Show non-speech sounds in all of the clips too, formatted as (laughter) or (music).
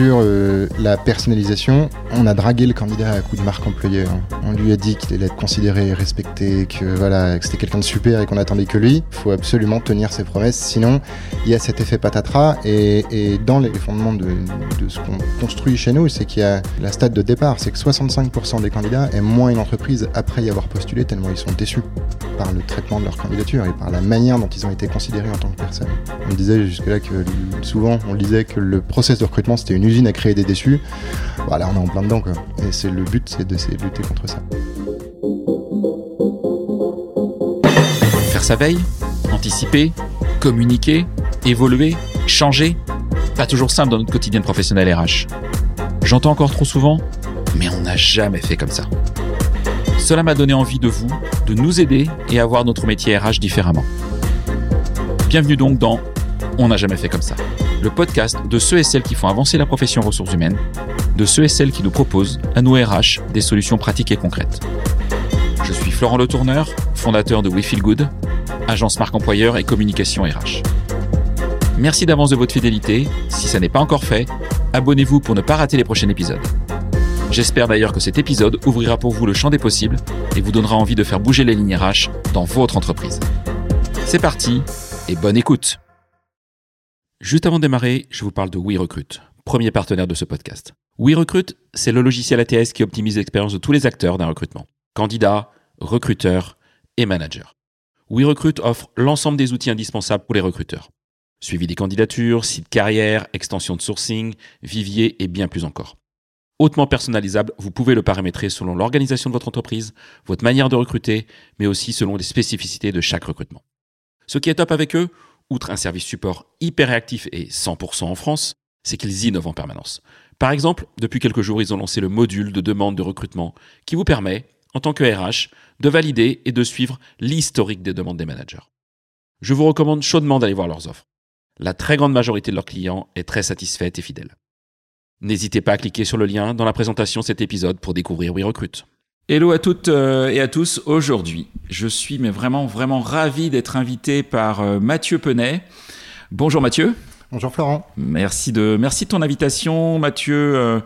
sur euh, la personnalisation, on a dragué le candidat à coup de marque employeur. On lui a dit qu'il allait être considéré, respecté, que voilà, que c'était quelqu'un de super et qu'on attendait que lui. Il faut absolument tenir ses promesses, sinon il y a cet effet patatras. Et, dans les fondements de, de ce qu'on construit chez nous, c'est qu'il y a la stade de départ, c'est que 65% des candidats aiment moins une entreprise après y avoir postulé tellement ils sont déçus par le traitement de leur candidature et par la manière dont ils ont été considérés en tant que personne. On disait jusque-là que souvent on disait que le process de recrutement c'était une usine à créer des déçus. Voilà, on est en plein dedans quoi. Et c'est le but, c'est de lutter contre ça. Faire sa veille, anticiper, communiquer, évoluer, changer. Pas toujours simple dans notre quotidien professionnel RH. J'entends encore trop souvent, mais on n'a jamais fait comme ça. Cela m'a donné envie de vous, de nous aider et à voir notre métier RH différemment. Bienvenue donc dans On n'a jamais fait comme ça, le podcast de ceux et celles qui font avancer la profession ressources humaines, de ceux et celles qui nous proposent, à nous RH, des solutions pratiques et concrètes. Je suis Florent Le Tourneur, fondateur de We Feel Good, agence marque employeur et communication RH. Merci d'avance de votre fidélité. Si ça n'est pas encore fait, abonnez-vous pour ne pas rater les prochains épisodes. J'espère d'ailleurs que cet épisode ouvrira pour vous le champ des possibles et vous donnera envie de faire bouger les lignes RH dans votre entreprise. C'est parti et bonne écoute. Juste avant de démarrer, je vous parle de WeRecruit, premier partenaire de ce podcast. WeRecruit, c'est le logiciel ATS qui optimise l'expérience de tous les acteurs d'un recrutement. Candidats, recruteurs et managers. WeRecruit offre l'ensemble des outils indispensables pour les recruteurs. Suivi des candidatures, site carrière, extension de sourcing, vivier et bien plus encore hautement personnalisable, vous pouvez le paramétrer selon l'organisation de votre entreprise, votre manière de recruter, mais aussi selon les spécificités de chaque recrutement. Ce qui est top avec eux, outre un service support hyper réactif et 100% en France, c'est qu'ils innovent en permanence. Par exemple, depuis quelques jours, ils ont lancé le module de demande de recrutement qui vous permet, en tant que RH, de valider et de suivre l'historique des demandes des managers. Je vous recommande chaudement d'aller voir leurs offres. La très grande majorité de leurs clients est très satisfaite et fidèle. N'hésitez pas à cliquer sur le lien dans la présentation de cet épisode pour découvrir WeRecruit. Hello à toutes euh, et à tous. Aujourd'hui, je suis mais vraiment vraiment ravi d'être invité par euh, Mathieu Penet. Bonjour Mathieu. Bonjour Florent. Merci de, merci de ton invitation, Mathieu. Euh,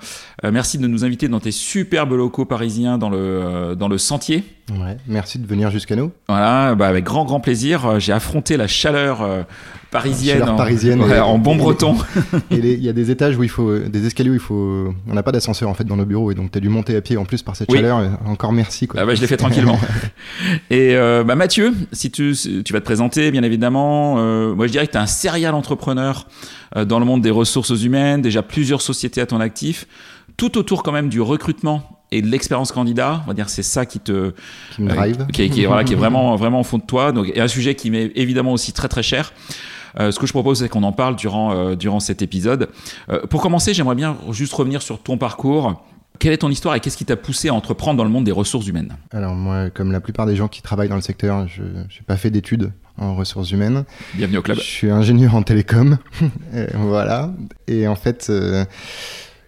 euh, merci de nous inviter dans tes superbes locaux parisiens dans le, euh, dans le Sentier. Ouais, merci de venir jusqu'à nous. Voilà, bah avec grand grand plaisir. J'ai affronté la chaleur parisienne, en, parisienne ouais, en bon breton. (laughs) Et il y a des étages où il faut, des escaliers où il faut, on n'a pas d'ascenseur en fait dans nos bureaux et donc tu as dû monter à pied en plus par cette Oui. chaleur. Encore merci quoi. Ah bah, je l'ai fait tranquillement. (laughs) Et euh, bah, Mathieu, si tu, tu vas te présenter, bien évidemment, euh, moi je dirais que tu es un serial entrepreneur euh, dans le monde des ressources humaines, déjà plusieurs sociétés à ton actif, tout autour quand même du recrutement et de l'expérience candidat. On va dire c'est ça qui te Qui me drive. euh, qui, voilà, qui est vraiment vraiment au fond de toi. Donc et un sujet qui m'est évidemment aussi très très cher. Euh, ce que je propose, c'est qu'on en parle durant euh, durant cet épisode. Euh, pour commencer, j'aimerais bien juste revenir sur ton parcours. Quelle est ton histoire et qu'est-ce qui t'a poussé à entreprendre dans le monde des ressources humaines? Alors moi, comme la plupart des gens qui travaillent dans le secteur, je n'ai pas fait d'études en ressources humaines. Bienvenue au club. Je suis ingénieur en télécom, (laughs) Euh, voilà. Et en fait, euh,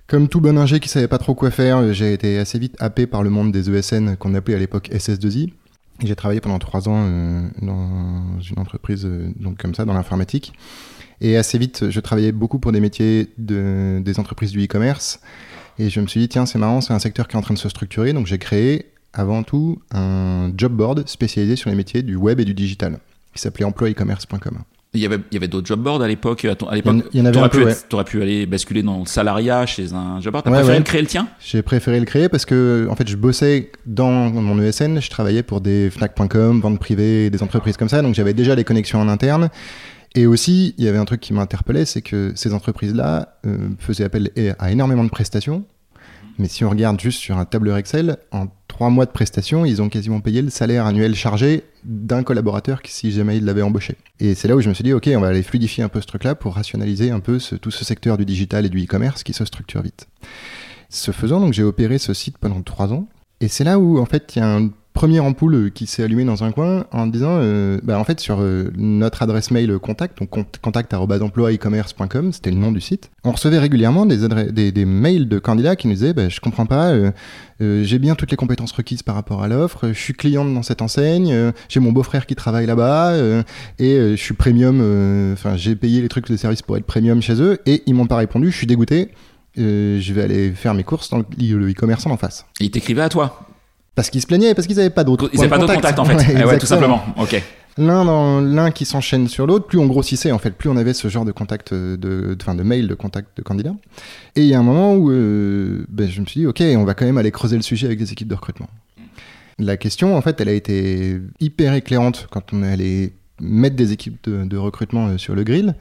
comme tout bon ingé qui savait pas trop quoi faire, j'ai été assez vite happé par le monde des ESN qu'on appelait à l'époque SS2I. J'ai travaillé pendant trois ans euh, dans une entreprise euh, donc comme ça dans l'informatique. Et assez vite, je travaillais beaucoup pour des métiers de, des entreprises du e-commerce. Et je me suis dit, tiens, c'est marrant, c'est un secteur qui est en train de se structurer. Donc j'ai créé avant tout un job board spécialisé sur les métiers du web et du digital, qui s'appelait emploieecommerce.com. Il y avait, il y avait d'autres job boards à l'époque. À, ton- à en- l'époque, il y en avait un peu, ouais. t'aurais pu aller basculer dans le salariat chez un job board. T'as Ouais, préféré ouais. le créer le tien? J'ai préféré le créer parce que, en fait, je bossais dans mon ESN, je travaillais pour des Fnac.com, ventes privées, des entreprises comme ça, donc j'avais déjà les connexions en interne. Et aussi, il y avait un truc qui m'interpellait, c'est que ces entreprises-là euh, faisaient appel à énormément de prestations. Mais si on regarde juste sur un tableur Excel, en trois mois de prestations, ils ont quasiment payé le salaire annuel chargé d'un collaborateur qui, si jamais il l'avait embauché. Et c'est là où je me suis dit, ok, on va aller fluidifier un peu ce truc-là pour rationaliser un peu tout ce secteur du digital et du e-commerce qui se structure vite. Ce faisant, donc j'ai opéré ce site pendant trois ans. Et c'est là où, en fait, il y a un premier ampoule euh, qui s'est allumé dans un coin en disant, euh, bah, en fait, sur euh, notre adresse mail contact, donc cont- contact@emploieecommerce.com, c'était le nom du site, on recevait régulièrement des, mails de candidats qui nous disaient, bah, je comprends pas, euh, j'ai bien toutes les compétences requises par rapport à l'offre, je suis cliente dans cette enseigne, j'ai mon beau-frère qui travaille là-bas, et je suis premium, enfin, j'ai payé les trucs de service pour être premium chez eux, et ils m'ont pas répondu, je suis dégoûté. je vais aller faire mes courses dans le e-commerçant en face. Et ils t'écrivaient à toi? Parce qu'ils se plaignaient, parce qu'ils n'avaient pas d'autres. Ils n'avaient pas points d'autre contact en (laughs) Ouais, fait. Ouais, tout simplement. Ok. L'un dans l'un qui s'enchaîne sur l'autre, plus on grossissait en fait, plus on avait ce genre de contact de, de, enfin, de mail de contact de candidat. Et il y a un moment où euh, ben, je me suis dit, ok, on va quand même aller creuser le sujet avec des équipes de recrutement. La question, en fait, elle a été hyper éclairante quand on est allé mettre des équipes de, de recrutement euh, sur le grill.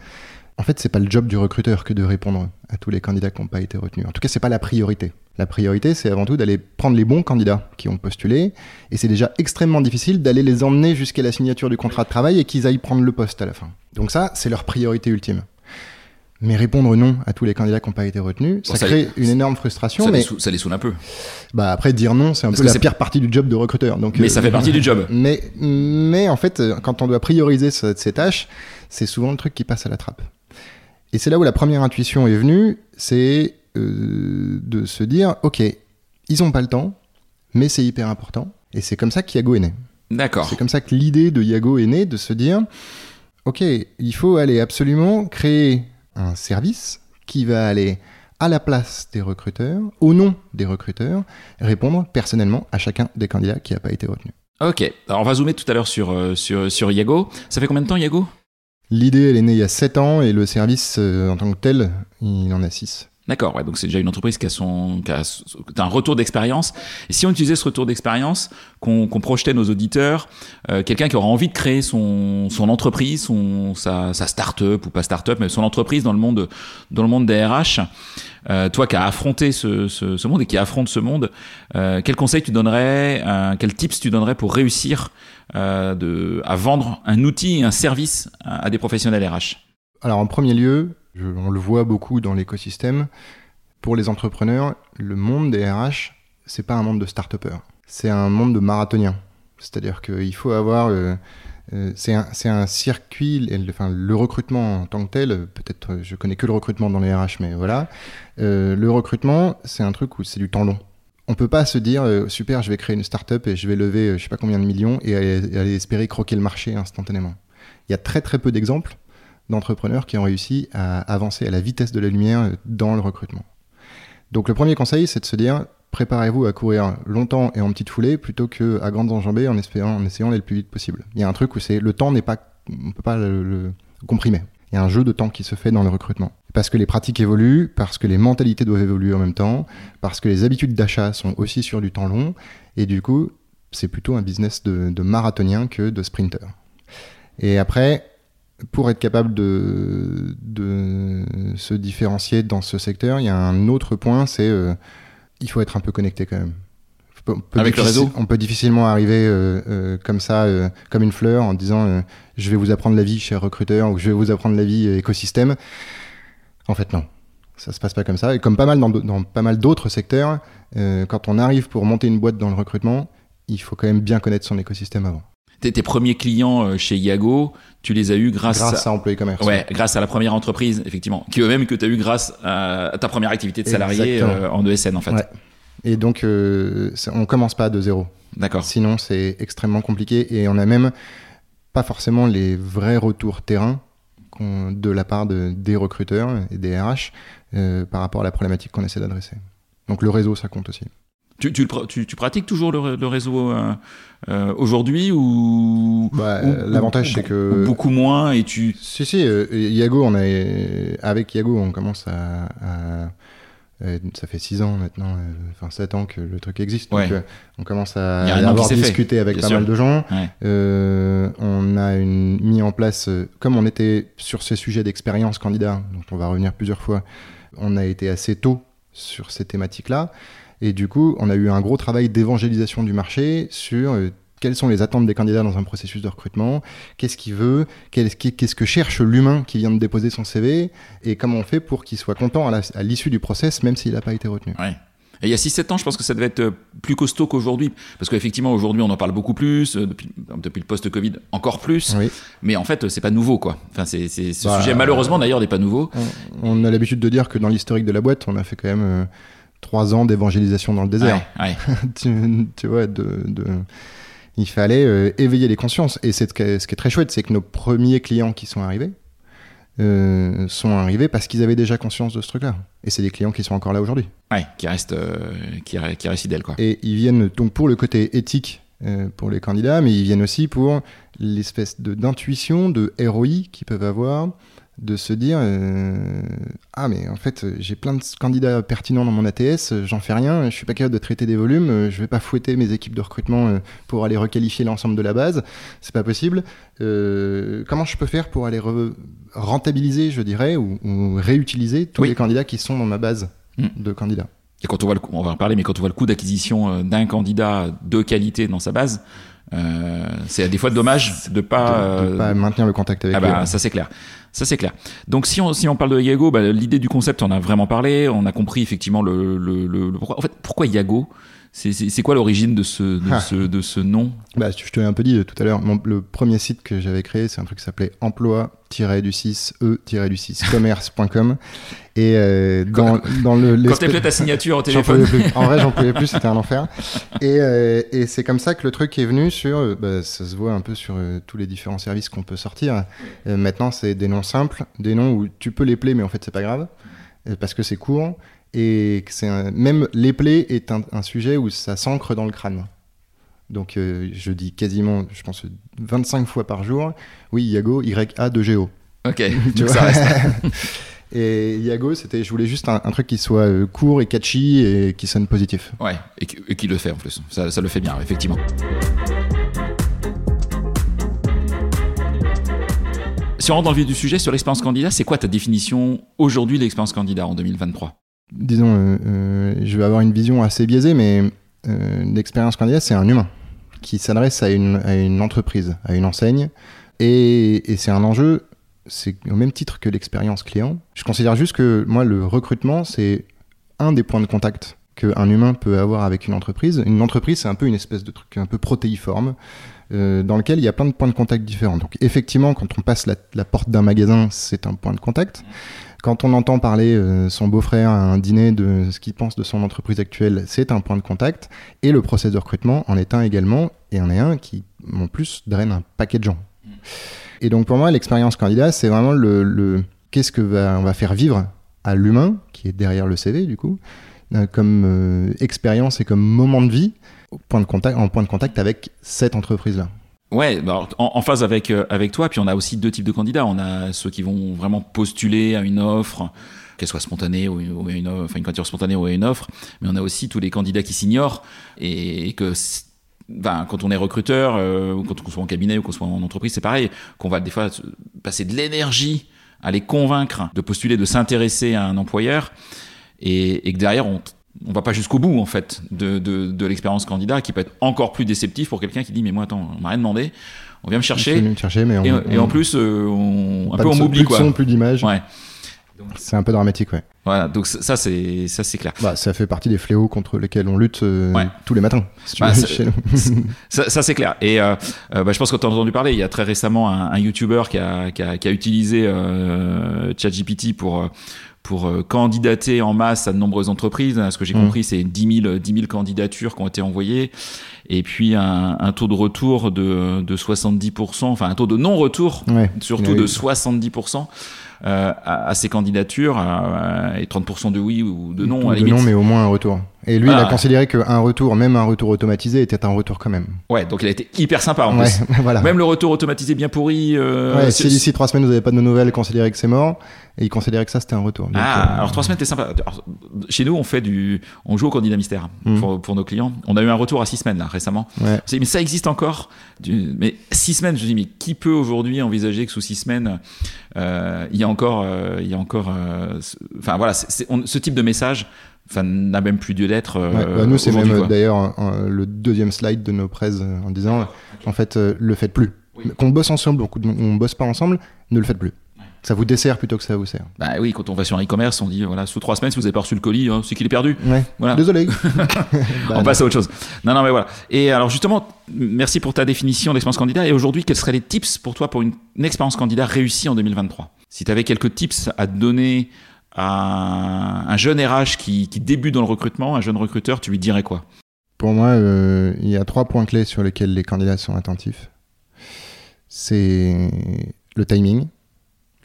En fait, c'est pas le job du recruteur que de répondre à tous les candidats qui n'ont pas été retenus. En tout cas, c'est pas la priorité. La priorité, c'est avant tout d'aller prendre les bons candidats qui ont postulé. Et c'est déjà extrêmement difficile d'aller les emmener jusqu'à la signature du contrat de travail et qu'ils aillent prendre le poste à la fin. Donc ça, c'est leur priorité ultime. Mais répondre non à tous les candidats qui n'ont pas été retenus, ça, Bon, ça crée une énorme frustration. Ça, mais les sou- ça les saoule un peu. bah, après, dire non, c'est un Parce peu la pire partie du job de recruteur. Donc, Mais euh, ça fait partie du job. (laughs) mais, mais en fait, euh, quand on doit prioriser ce- ces tâches, c'est souvent le truc qui passe à la trappe. Et c'est là où la première intuition est venue, c'est euh, de se dire, ok, ils ont pas le temps, mais c'est hyper important. Et c'est comme ça qu'Yago est né. D'accord. C'est comme ça que l'idée de Yago est née, de se dire, ok, il faut aller absolument créer un service qui va aller à la place des recruteurs, au nom des recruteurs, répondre personnellement à chacun des candidats qui n'a pas été retenu. Ok. Alors on va zoomer tout à l'heure sur, euh, sur, sur Yago. Ça fait combien de temps Yago L'idée, elle est née il y a 7 ans et le service euh, en tant que tel, il en a 6. D'accord, ouais, donc c'est déjà une entreprise qui a, son, qui a un retour d'expérience. Et si on utilisait ce retour d'expérience, qu'on qu'on projetait nos auditeurs, euh, quelqu'un qui aura envie de créer son, son entreprise, son, sa, sa start-up ou pas start-up, mais son entreprise dans le monde, dans le monde des RH, euh, toi qui as affronté ce, ce, ce monde et qui affronte ce monde, euh, quel conseil tu donnerais, euh, quels tips tu donnerais pour réussir euh, de, à vendre un outil, un service à, à des professionnels RH Alors en premier lieu, on le voit beaucoup dans l'écosystème, pour les entrepreneurs, le monde des RH, c'est pas un monde de start-upers, c'est un monde de marathoniens. C'est-à-dire qu'il faut avoir... euh, euh, c'est un, circuit, et le- recrutement en tant que tel, peut-être euh, je connais que le recrutement dans les RH, mais voilà. Le recrutement, c'est un truc où c'est du temps long. On peut pas se dire super, je vais créer une start-up et je vais lever je sais pas combien de millions et aller, aller espérer croquer le marché instantanément. Il y a très très peu d'exemples d'entrepreneurs qui ont réussi à avancer à la vitesse de la lumière dans le recrutement. Donc le premier conseil, c'est de se dire préparez-vous à courir longtemps et en petite foulée plutôt que à grandes enjambées en, espérant, en essayant d'aller le plus vite possible. Il y a un truc où c'est le temps n'est pas, on peut pas le, le comprimer. Il y a un jeu de temps qui se fait dans le recrutement. Parce que les pratiques évoluent, parce que les mentalités doivent évoluer en même temps, parce que les habitudes d'achat sont aussi sur du temps long, et du coup, c'est plutôt un business de, de marathonien que de sprinter. Et après, pour être capable de, de se différencier dans ce secteur, il y a un autre point, c'est euh, il faut être un peu connecté quand même. On peut Avec le réseau On peut difficilement arriver euh, euh, comme ça, euh, comme une fleur, en disant je vais vous apprendre la vie, cher recruteur, ou je vais vous apprendre la vie, écosystème. En fait, non. Ça se passe pas comme ça. Et comme pas mal dans, pas mal d'autres secteurs, quand on arrive pour monter une boîte dans le recrutement, il faut quand même bien connaître son écosystème avant. Tes, premiers clients euh, chez Yago, tu les as eus grâce, Grâce à Employé Commerce. Ouais, grâce à la première entreprise, effectivement, qui eux-mêmes que tu as eu grâce à, à ta première activité de salarié euh, en ESN en fait. Ouais. Et donc, euh, on commence pas de zéro. D'accord. Sinon, c'est extrêmement compliqué et on a même pas forcément les vrais retours terrain de la part de, des recruteurs et des RH euh, par rapport à la problématique qu'on essaie d'adresser. Donc le réseau, ça compte aussi. Tu, tu, le pr- tu, tu pratiques toujours le, ré- le réseau euh, euh, aujourd'hui ou, Bah, ou- L'avantage, c'est que... ou beaucoup moins et tu Si, si, euh, Yago, on a, avec Yago, on commence à... à- ça fait 6 ans maintenant, enfin 7 ans que le truc existe. Donc Ouais. on commence à, an avoir fait, discuté avec pas sûr. mal de gens. Ouais. On a une, mis en place, comme on était sur ces sujets d'expérience candidat, dont on va revenir plusieurs fois, on a été assez tôt sur ces thématiques-là. Et du coup, on a eu un gros travail d'évangélisation du marché sur euh, quelles sont les attentes des candidats dans un processus de recrutement, qu'est-ce qu'il veut, qu'est-ce que cherche l'humain qui vient de déposer son CV, et comment on fait pour qu'il soit content à l'issue du process, même s'il n'a pas été retenu. Ouais. Et il y a 6-7 ans, je pense que ça devait être euh, plus costaud qu'aujourd'hui. Parce qu'effectivement, aujourd'hui, on en parle beaucoup plus. euh, Depuis, depuis le post-Covid, encore plus. Oui. Mais en fait, c'est pas nouveau, quoi. Enfin, c'est, ce Bah, sujet, malheureusement, d'ailleurs, n'est pas nouveau. On, on a l'habitude de dire que dans l'historique de la boîte, on a fait quand même trois ans d'évangélisation dans le désert. Ouais, ouais. (laughs) tu, tu vois, de, de- il fallait euh, éveiller les consciences. Et c'est ce qui est, très chouette, c'est que nos premiers clients qui sont arrivés, euh, sont arrivés parce qu'ils avaient déjà conscience de ce truc-là. Et c'est des clients qui sont encore là aujourd'hui. Ouais, qui restent, euh, qui, qui restent fidèles, quoi. Et ils viennent donc pour le côté éthique euh, pour les candidats, mais ils viennent aussi pour l'espèce de- d'intuition, de, ROI qu'ils peuvent avoir, de se dire euh, Ah, mais en fait, j'ai plein de candidats pertinents dans mon ATS, j'en fais rien, je suis pas capable de traiter des volumes, euh, je vais pas fouetter mes équipes de recrutement euh, pour aller requalifier l'ensemble de la base, c'est pas possible. Euh, comment je peux faire pour aller re- rentabiliser, je dirais, ou, ou réutiliser tous Oui. les candidats qui sont dans ma base Mm. de candidats? Et quand on voit le coût, on va en parler, mais quand on voit le coût d'acquisition d'un candidat de qualité dans sa base, euh, c'est des fois dommage de pas, de, de euh, pas maintenir le contact avec Ah eux. bah, ça c'est clair. Ça c'est clair. Donc si on, si on parle de Yago, bah, l'idée du concept, on a vraiment parlé, on a compris effectivement le, le, le- le- pourquoi. En fait, pourquoi Yago C'est- quoi l'origine de ce, de, Ah. ce, de ce nom? Bah, je te l'ai un peu dit tout à l'heure. Le premier site que j'avais créé, c'est un truc qui s'appelait emploi-du-6e-du-6 commerce.com. Et euh, dans, dans le. Quand fait ta signature au téléphone plus. En vrai, j'en pouvais plus, c'était un enfer. Et, euh, et c'est comme ça que le truc est venu sur. euh, bah, ça se voit un peu sur euh, tous les différents services qu'on peut sortir. Maintenant, c'est des noms simples, des noms où tu peux les plaire, mais en fait, c'est pas grave, parce que c'est court. Et que c'est un- même les plaies est un, un sujet où ça s'ancre dans le crâne. Donc, euh, je dis quasiment, je pense, 25 fois par jour. Oui, Yago, Y-A-2-G-O. Ok, (laughs) Tu vois ça reste. (laughs) Et Yago, c'était, je voulais juste un, un truc qui soit euh, court et catchy et qui sonne positif. Ouais, et, qui- et qui le fait en plus. Ça, ça le fait bien, effectivement. Si on rentre dans le vif du sujet, sur l'expérience candidat, c'est quoi ta définition aujourd'hui de l'expérience candidat en 2023 Disons, euh, euh, je vais avoir une vision assez biaisée, mais euh, l'expérience candidat, c'est un humain qui s'adresse à une, entreprise, à une enseigne, et, c'est un enjeu, c'est au même titre que l'expérience client. Je considère juste que moi, le recrutement, c'est un des points de contact qu'un humain peut avoir avec une entreprise. Une entreprise, c'est un peu une espèce de truc un peu protéiforme, dans lequel il y a plein de points de contact différents. Donc effectivement, quand on passe la porte d'un magasin, c'est un point de contact. Quand on entend parler euh, son beau-frère à un dîner de ce qu'il pense de son entreprise actuelle, c'est un point de contact. Et le process de recrutement en est un également, et en est un qui, en plus, draine un paquet de gens. Et donc pour moi, l'expérience candidat, c'est vraiment le, qu'est-ce que va, on va faire vivre à l'humain, qui est derrière le CV du coup, euh, comme euh, expérience et comme moment de vie, point de contact, en point de contact avec cette entreprise-là. Ouais, bah, alors, en, en phase avec, euh, avec toi, puis on a aussi deux types de candidats. On a ceux qui vont vraiment postuler à une offre, qu'elle soit spontanée ou, ou une, offre- enfin une candidature spontanée ou une offre, mais on a aussi tous les candidats qui s'ignorent et, que c'est- ben, quand on est recruteur, euh, ou quand on soit en cabinet ou qu'on soit en entreprise, c'est pareil, qu'on va des fois se- passer de l'énergie à les convaincre de postuler, de s'intéresser à un employeur, et, et que derrière on on va pas jusqu'au bout en fait de, de, de l'expérience candidat qui peut être encore plus déceptif pour quelqu'un qui dit mais moi attends on m'a rien demandé on vient me chercher me chercher, mais on, et, et en plus euh, on, un peu on m'oublie plus de quoi son, plus d'image. ouais C'est un peu dramatique, ouais. voilà donc ça c'est ça c'est clair Bah, ça fait partie des fléaux contre lesquels on lutte euh, Ouais. tous les matins. si Bah, chez nous. (laughs) Ça, ça, c'est clair. Et euh, bah, je pense que tu as entendu parler. Il y a très récemment un, un YouTuber qui a, qui a, qui a utilisé ChatGPT pour pour euh, candidater en masse à de nombreuses entreprises. Ce que j'ai Mhm. compris, c'est 10 000, 10 000 candidatures qui ont été envoyées. Et puis un, un taux de retour de, de 70%, enfin un taux de non-retour Ouais. surtout Oui. de 70% euh, à, à ces candidatures euh, et 30% de oui ou de non Ou à la de limite. non, mais au moins un retour. Et lui, il Ah. a considéré qu'un retour, même un retour automatisé, était un retour quand même. Ouais, donc il a été hyper sympa en ouais, plus. (laughs) voilà. Même le retour automatisé bien pourri. euh, ouais, si d'ici trois semaines vous n'avez pas de nouvelles, considérez que c'est mort. Et il considérait que ça c'était un retour. Donc, Ah, euh, alors trois semaines, t'es sympa. Alors, chez nous, on fait du, on joue au candidat mystère Mhm. pour, pour nos clients. On a eu un retour à six semaines là récemment. ouais. Mais ça existe encore. Du- mais six semaines, je me dis, mais qui peut aujourd'hui envisager que sous six semaines, euh, il y a encore, il y a encore, enfin voilà, on- ce type de message, enfin n'a même plus lieu d'être. euh, Ouais, bah, nous, c'est même d'ailleurs le deuxième slide de nos presse euh, en disant en fait, euh, le faites plus. Oui. Qu'on bosse ensemble, ou qu'on bosse pas ensemble, ne le faites plus. Ça vous dessert plutôt que ça vous sert. Bah oui, quand on va sur un e-commerce, on dit voilà, sous trois semaines, si vous avez pas reçu le colis, hein, c'est qu'il est perdu. Ouais. Voilà. Désolé. Bah, (laughs) (laughs) on passe à autre chose. Non, non, mais voilà. Et alors justement, merci pour ta définition d'expérience candidat. Et aujourd'hui, quels seraient les tips pour toi pour une, une expérience candidat réussie en 2023 Si tu avais quelques tips à te donner un jeune RH qui, qui débute dans le recrutement, un jeune recruteur, tu lui dirais quoi? Pour moi, euh, il y a trois points clés sur lesquels les candidats sont attentifs. C'est le timing,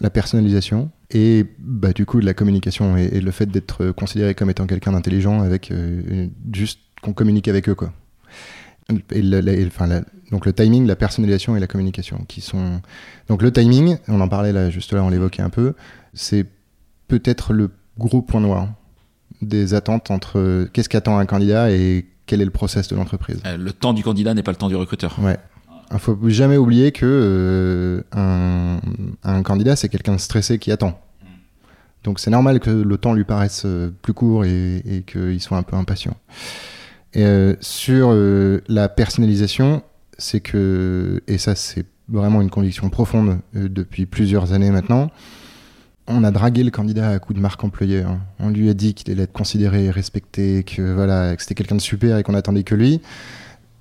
la personnalisation et bah, du coup la communication et, le fait d'être considéré comme étant quelqu'un d'intelligent avec euh, juste qu'on communique avec eux quoi. Et donc le timing, la personnalisation et la communication qui sont donc le timing, on en parlait là juste là, on l'évoquait un peu, c'est peut-être le gros point noir des attentes entre euh, qu'est-ce qu'attend un candidat et quel est le process de l'entreprise. Euh, Le temps du candidat n'est pas le temps du recruteur. Ouais. Il faut jamais oublier que euh, un, un candidat, c'est quelqu'un de stressé qui attend. Donc c'est normal que le temps lui paraisse plus court et, et qu'il soit un peu impatient. Et, euh, sur euh, la personnalisation, c'est que, et ça c'est vraiment une conviction profonde depuis plusieurs années maintenant, on a dragué le candidat à coup de marque employeur. hein. On lui a dit qu'il allait être considéré, respecté, que voilà, que c'était quelqu'un de super et qu'on attendait que lui.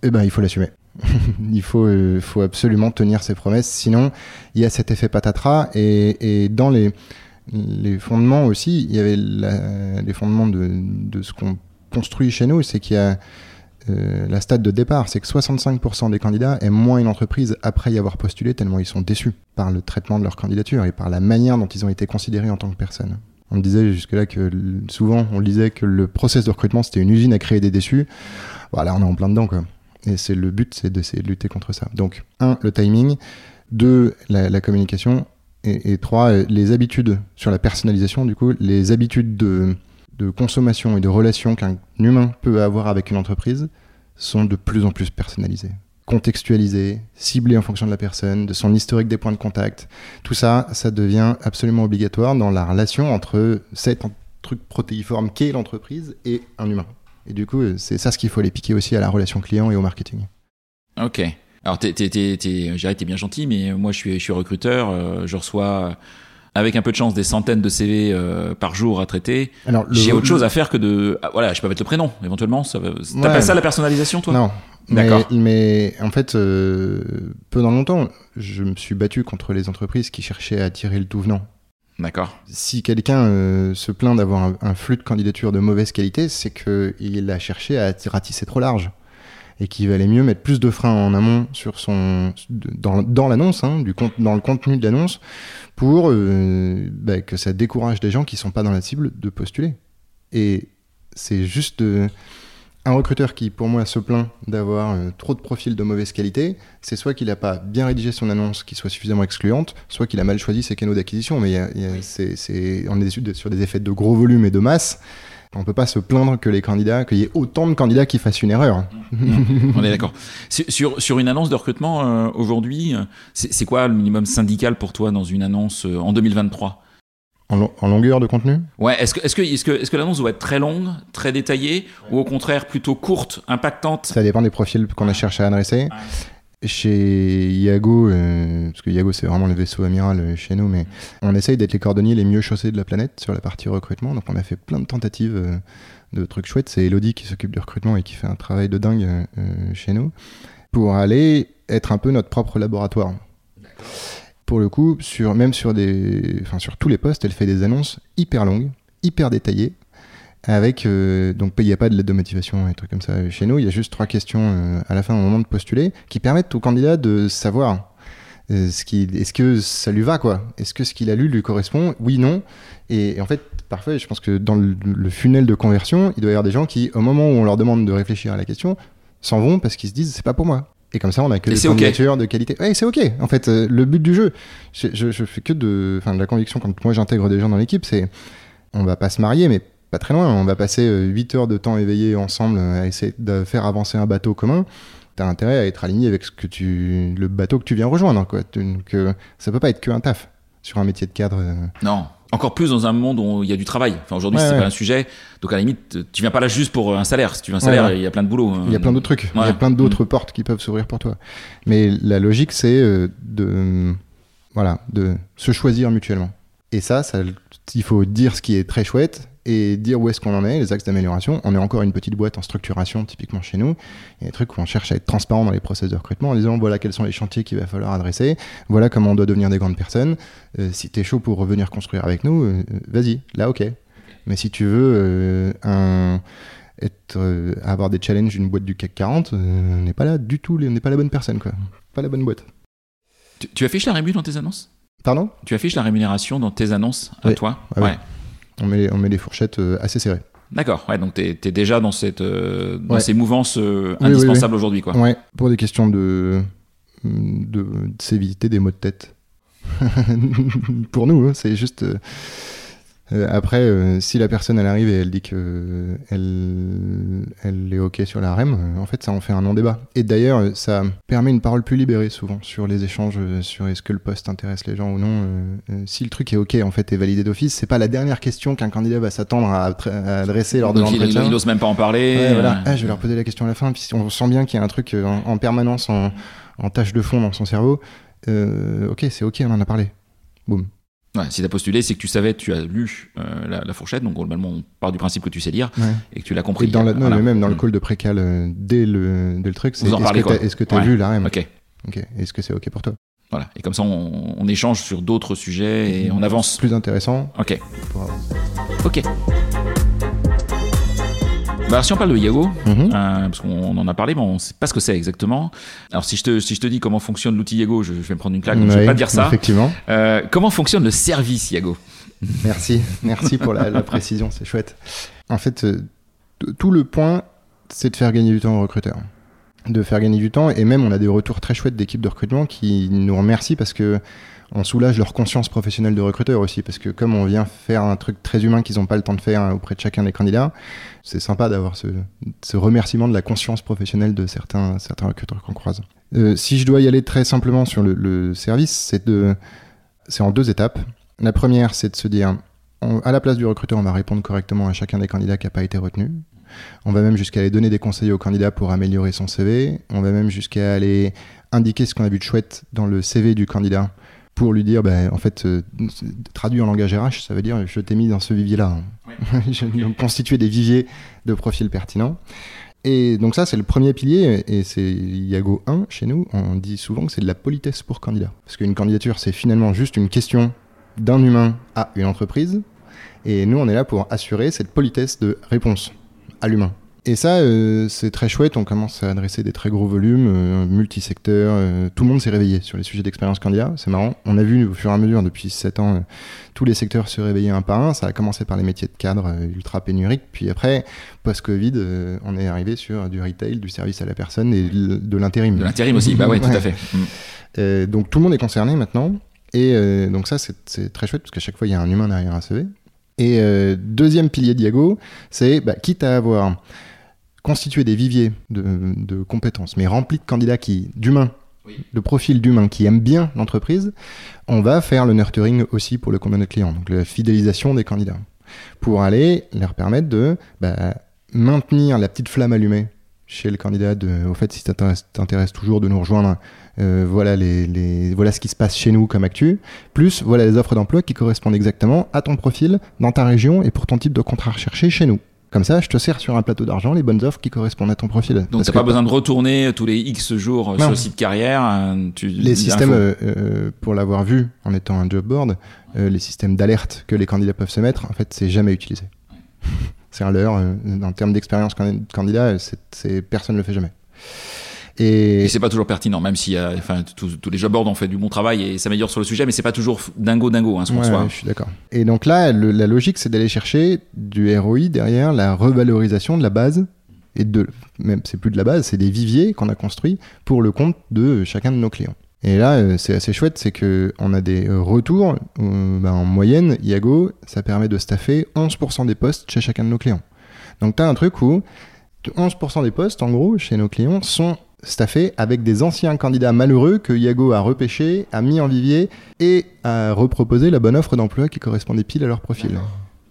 Eh ben, il faut l'assumer. (laughs) il faut, euh, faut absolument tenir ses promesses. Sinon, il y a cet effet patatras. Et, dans les, les fondements aussi, il y avait les fondements de, de ce qu'on construit chez nous, c'est qu'il y a euh, la stade de départ, c'est que 65% des candidats aiment moins une entreprise après y avoir postulé, tellement ils sont déçus par le traitement de leur candidature et par la manière dont ils ont été considérés en tant que personne. On disait jusque-là que souvent on disait que le process de recrutement c'était une usine à créer des déçus. Voilà, on est en plein dedans. Et c'est le but, c'est d'essayer de lutter contre ça. Donc, un, le timing, deux, la, communication, et, et trois, les habitudes sur la personnalisation, du coup, les habitudes de, de consommation et de relation qu'un humain peut avoir avec une entreprise sont de plus en plus personnalisées. Contextualisées, ciblées en fonction de la personne, de son historique des points de contact. Tout ça, ça devient absolument obligatoire dans la relation entre cet truc protéiforme qu'est l'entreprise et un humain. Et du coup, c'est ça ce qu'il faut les piquer aussi à la relation client et au marketing. Ok. Alors, t'es, t'es, t'es, bien gentil, mais moi, je suis, recruteur. euh, je reçois, avec un peu de chance, des centaines de CV euh, par jour à traiter. J'ai autre chose à faire que de. ah, voilà, je peux mettre le prénom, éventuellement. Ça va... T'appelles Ouais. ça la personnalisation, toi? Non. Mais, D'accord. mais en fait, euh, peu dans longtemps, je me suis battu contre les entreprises qui cherchaient à attirer le tout venant. D'accord. Si quelqu'un euh, se plaint d'avoir un, un flux de candidatures de mauvaise qualité, c'est qu'il a cherché à ratisser trop large. Et qu'il valait mieux mettre plus de freins en amont sur son, dans, dans l'annonce, hein, du dans le contenu de l'annonce, pour euh, bah, que ça décourage des gens qui sont pas dans la cible de postuler. Et c'est juste euh, un recruteur qui, pour moi, se plaint d'avoir euh, trop de profils de mauvaise qualité. C'est soit qu'il n'a pas bien rédigé son annonce qui soit suffisamment excluante, soit qu'il a mal choisi ses canaux d'acquisition. Mais y a- il y a- c'est- c'est- on est sur des effets de gros volume et de masse. On peut pas se plaindre que les candidats, qu'il y ait autant de candidats qui fassent une erreur. On est d'accord. (laughs) Sur, une annonce de recrutement, euh, aujourd'hui, euh, c'est, quoi le minimum syndical pour toi dans une annonce euh, en 2023 En, lo- en longueur de contenu? Ouais, est-ce que, est-ce que l'annonce doit être très longue, très détaillée, ou au contraire plutôt courte, impactante? Ça dépend des profils qu'on a cherché à adresser. Chez Iago, euh, parce que Iago c'est vraiment le vaisseau amiral euh, chez nous, mais on essaye d'être les cordonniers les mieux chaussés de la planète sur la partie recrutement. Donc on a fait plein de tentatives euh, de trucs chouettes. C'est Elodie qui s'occupe du recrutement et qui fait un travail de dingue chez nous pour aller être un peu notre propre laboratoire. Pour le coup, sur, même sur, des, sur tous les postes, elle fait des annonces hyper longues, hyper détaillées, avec donc donc il n'y a pas de lettre de motivation et trucs comme ça chez nous. Il y a juste trois questions euh, à la fin au moment de postuler qui permettent au candidat de savoir euh, ce qui est-ce que ça lui va quoi? Est-ce que ce qu'il a lu lui correspond? Oui non. Et, et en fait parfois je pense que dans le, le funnel de conversion il doit y avoir des gens qui au moment où on leur demande de réfléchir à la question s'en vont parce qu'ils se disent c'est pas pour moi. Et comme ça, on a que Et des candidatures de qualité. Ouais, c'est ok. En fait, euh, le but du jeu, je, je, je fais que de, enfin, de la conviction quand moi j'intègre des gens dans l'équipe, c'est on va pas se marier, mais pas très loin. On va passer euh, 8 heures de temps éveillés ensemble euh, à essayer de faire avancer un bateau commun. T'as intérêt à être aligné avec ce que tu, le bateau que tu viens rejoindre. Quoi. Donc, euh, ça peut pas être que un taf sur un métier de cadre. euh. Non. Encore plus dans un monde où il y a du travail. Enfin, aujourd'hui, Ouais, c'est ouais. pas un sujet. Donc, à la limite, tu viens pas là juste pour un salaire. Si tu veux un salaire, ouais. il y a plein de boulot. Il y a plein d'autres trucs. Il y a plein d'autres portes qui peuvent s'ouvrir pour toi. Mais la logique, c'est euh, de, voilà, de se choisir mutuellement. Et ça, ça, il faut dire ce qui est très chouette et dire où est-ce qu'on en est, les axes d'amélioration. On est encore une petite boîte en structuration, typiquement chez nous. Il y a des trucs où on cherche à être transparent dans les process de recrutement en disant voilà quels sont les chantiers qu'il va falloir adresser, voilà comment on doit devenir des grandes personnes. Euh, si tu es chaud pour revenir construire avec nous, euh, vas-y, là ok. Mais si tu veux euh, un, être, avoir des challenges d'une boîte du CAC 40, euh, on n'est pas là du tout, on n'est pas la bonne personne, quoi. Pas la bonne boîte. Tu, tu affiches la rému dans tes annonces? Pardon? Tu affiches la rémunération dans tes annonces à Oui. toi? Ouais, ouais. On, met, on met les fourchettes euh, assez serrées. D'accord, ouais, donc tu es, déjà dans, cette, euh, dans Ouais. ces mouvances euh, Oui, oui, indispensables aujourd'hui. Quoi. Ouais, pour des questions de, de, de s'éviter des maux de tête. (laughs) pour nous, hein, c'est juste. Euh, après, euh, si la personne elle arrive et elle dit que euh, elle, elle est ok sur la REM, en fait, ça en fait un non-débat. Et d'ailleurs, ça permet une parole plus libérée souvent sur les échanges, sur est-ce que le poste intéresse les gens ou non. Si le truc est ok, en fait, est validé d'office, c'est pas la dernière question qu'un candidat va s'attendre à, à adresser lors de l'entretien. il ose même pas en parler. Ouais, voilà. Ah, je vais leur poser la question à la fin. Puis on sent bien qu'il y a un truc en, en permanence en, en tâche de fond dans son cerveau. Ok, c'est ok, on en a parlé. Boum. Ouais, si tu as postulé, c'est que tu savais, tu as lu euh, la, la fourchette, donc globalement on part du principe que tu sais lire Ouais. et que tu l'as Et compris. dans la- non, Voilà. mais même dans le Mm. call de précal, euh, dès, le, dès le truc, c'est est-ce que quoi. est-ce que tu as Ouais. vu la REM Ok, Ok. Est-ce que c'est ok pour toi voilà. Et comme ça on, on échange sur d'autres sujets et on avance. Plus intéressant. Ok, pour ok. Bah, si on parle de Yago, Mhm. Euh, parce qu'on en a parlé, mais on ne sait pas ce que c'est exactement. Alors si je te, si je te dis comment fonctionne l'outil Yago, je, je vais me prendre une claque, donc je vais Ouais, pas dire ça. Effectivement. Euh, comment fonctionne le service Yago Merci, merci pour la, la précision, c'est chouette. En fait, euh, tout le point, c'est de faire gagner du temps aux recruteurs. De faire gagner du temps, et même on a des retours très chouettes d'équipes de recrutement qui nous remercient parce que on soulage leur conscience professionnelle de recruteur aussi, parce que comme on vient faire un truc très humain qu'ils n'ont pas le temps de faire hein, auprès de chacun des candidats, c'est sympa d'avoir ce, remerciement de la conscience professionnelle de certains, recruteurs qu'on croise. Euh, si je dois y aller très simplement sur le, service, c'est en deux étapes. La première, c'est de se dire, à la place du recruteur, on va répondre correctement à chacun des candidats qui n'a pas été retenu. On va même jusqu'à aller donner des conseils au candidat pour améliorer son CV. On va même jusqu'à aller indiquer ce qu'on a vu de chouette dans le CV du candidat pour lui dire, ben, en fait, euh, traduit en langage RH, ça veut dire je t'ai mis dans ce vivier-là. hein. (laughs) je vais constituer des viviers de profils pertinents. Et donc ça, c'est le premier pilier, et c'est Iago 1 chez nous. On dit souvent que c'est de la politesse pour candidat. Parce qu'une candidature, c'est finalement juste une question d'un humain à une entreprise. Et nous, on est là pour assurer cette politesse de réponse à l'humain. Et ça, euh, c'est très chouette. On commence à adresser des très gros volumes, euh, multisecteurs. euh, tout le monde s'est réveillé sur les sujets d'expérience candidat. C'est marrant. On a vu au fur et à mesure, depuis 7 ans, euh, tous les secteurs se réveiller un par un. Ça a commencé par les métiers de cadre ultra pénuriques. Puis après, post-Covid, on est arrivé sur du retail, du service à la personne et de l'intérim. De l'intérim aussi, bah ouais, tout à fait. Mm. Donc tout le monde est concerné maintenant. Et donc ça, c'est très chouette parce qu'à chaque fois, il y a un humain derrière un CV. Et euh, deuxième pilier Diago, c'est bah, quitte à avoir constitué des viviers de, de compétences, mais remplis de candidats qui, d'humains, Oui. de profils d'humains qui aiment bien l'entreprise, on va faire le nurturing aussi pour le compte de notre client, donc la fidélisation des candidats, pour aller leur permettre de bah, maintenir la petite flamme allumée chez le candidat de, au fait, si ça t'intéresse- t'intéresse toujours de nous rejoindre, euh, voilà, les, les- voilà ce qui se passe chez nous comme actu, plus voilà les offres d'emploi qui correspondent exactement à ton profil, dans ta région et pour ton type de contrat recherché chez nous. Comme ça, je te sers sur un plateau d'argent les bonnes offres qui correspondent à ton profil. Donc t'as pas besoin de retourner tous les X jours euh, sur le site carrière. euh, Tu, Les systèmes, euh, euh, pour l'avoir vu en étant un job board, euh, les systèmes d'alerte que les candidats peuvent se mettre, en fait, c'est jamais utilisé. (laughs) c'est un leurre. en termes d'expérience candi- candidat, c'est, c'est- personne ne le fait jamais. Et, Et c'est pas toujours pertinent, même si euh, enfin, tous les job boards ont fait du bon travail et s'améliorent sur le sujet, mais c'est pas toujours dingo dingo, hein, ce qu'on Ouais, soit. ouais, je suis d'accord. Et donc là, le- la logique, c'est d'aller chercher du ROI derrière la revalorisation de la base. Et de, même, c'est plus de la base, c'est des viviers qu'on a construits pour le compte de chacun de nos clients. Et là, euh, c'est assez chouette, c'est que on a des retours. bah, en moyenne, Iago, ça permet de staffer 11% des postes chez chacun de nos clients. Donc tu as un truc où 11% des postes, en gros, chez nos clients, sont staffés avec des anciens candidats malheureux que Iago a repêchés, a mis en vivier et a reproposé la bonne offre d'emploi qui correspondait pile à leur profil.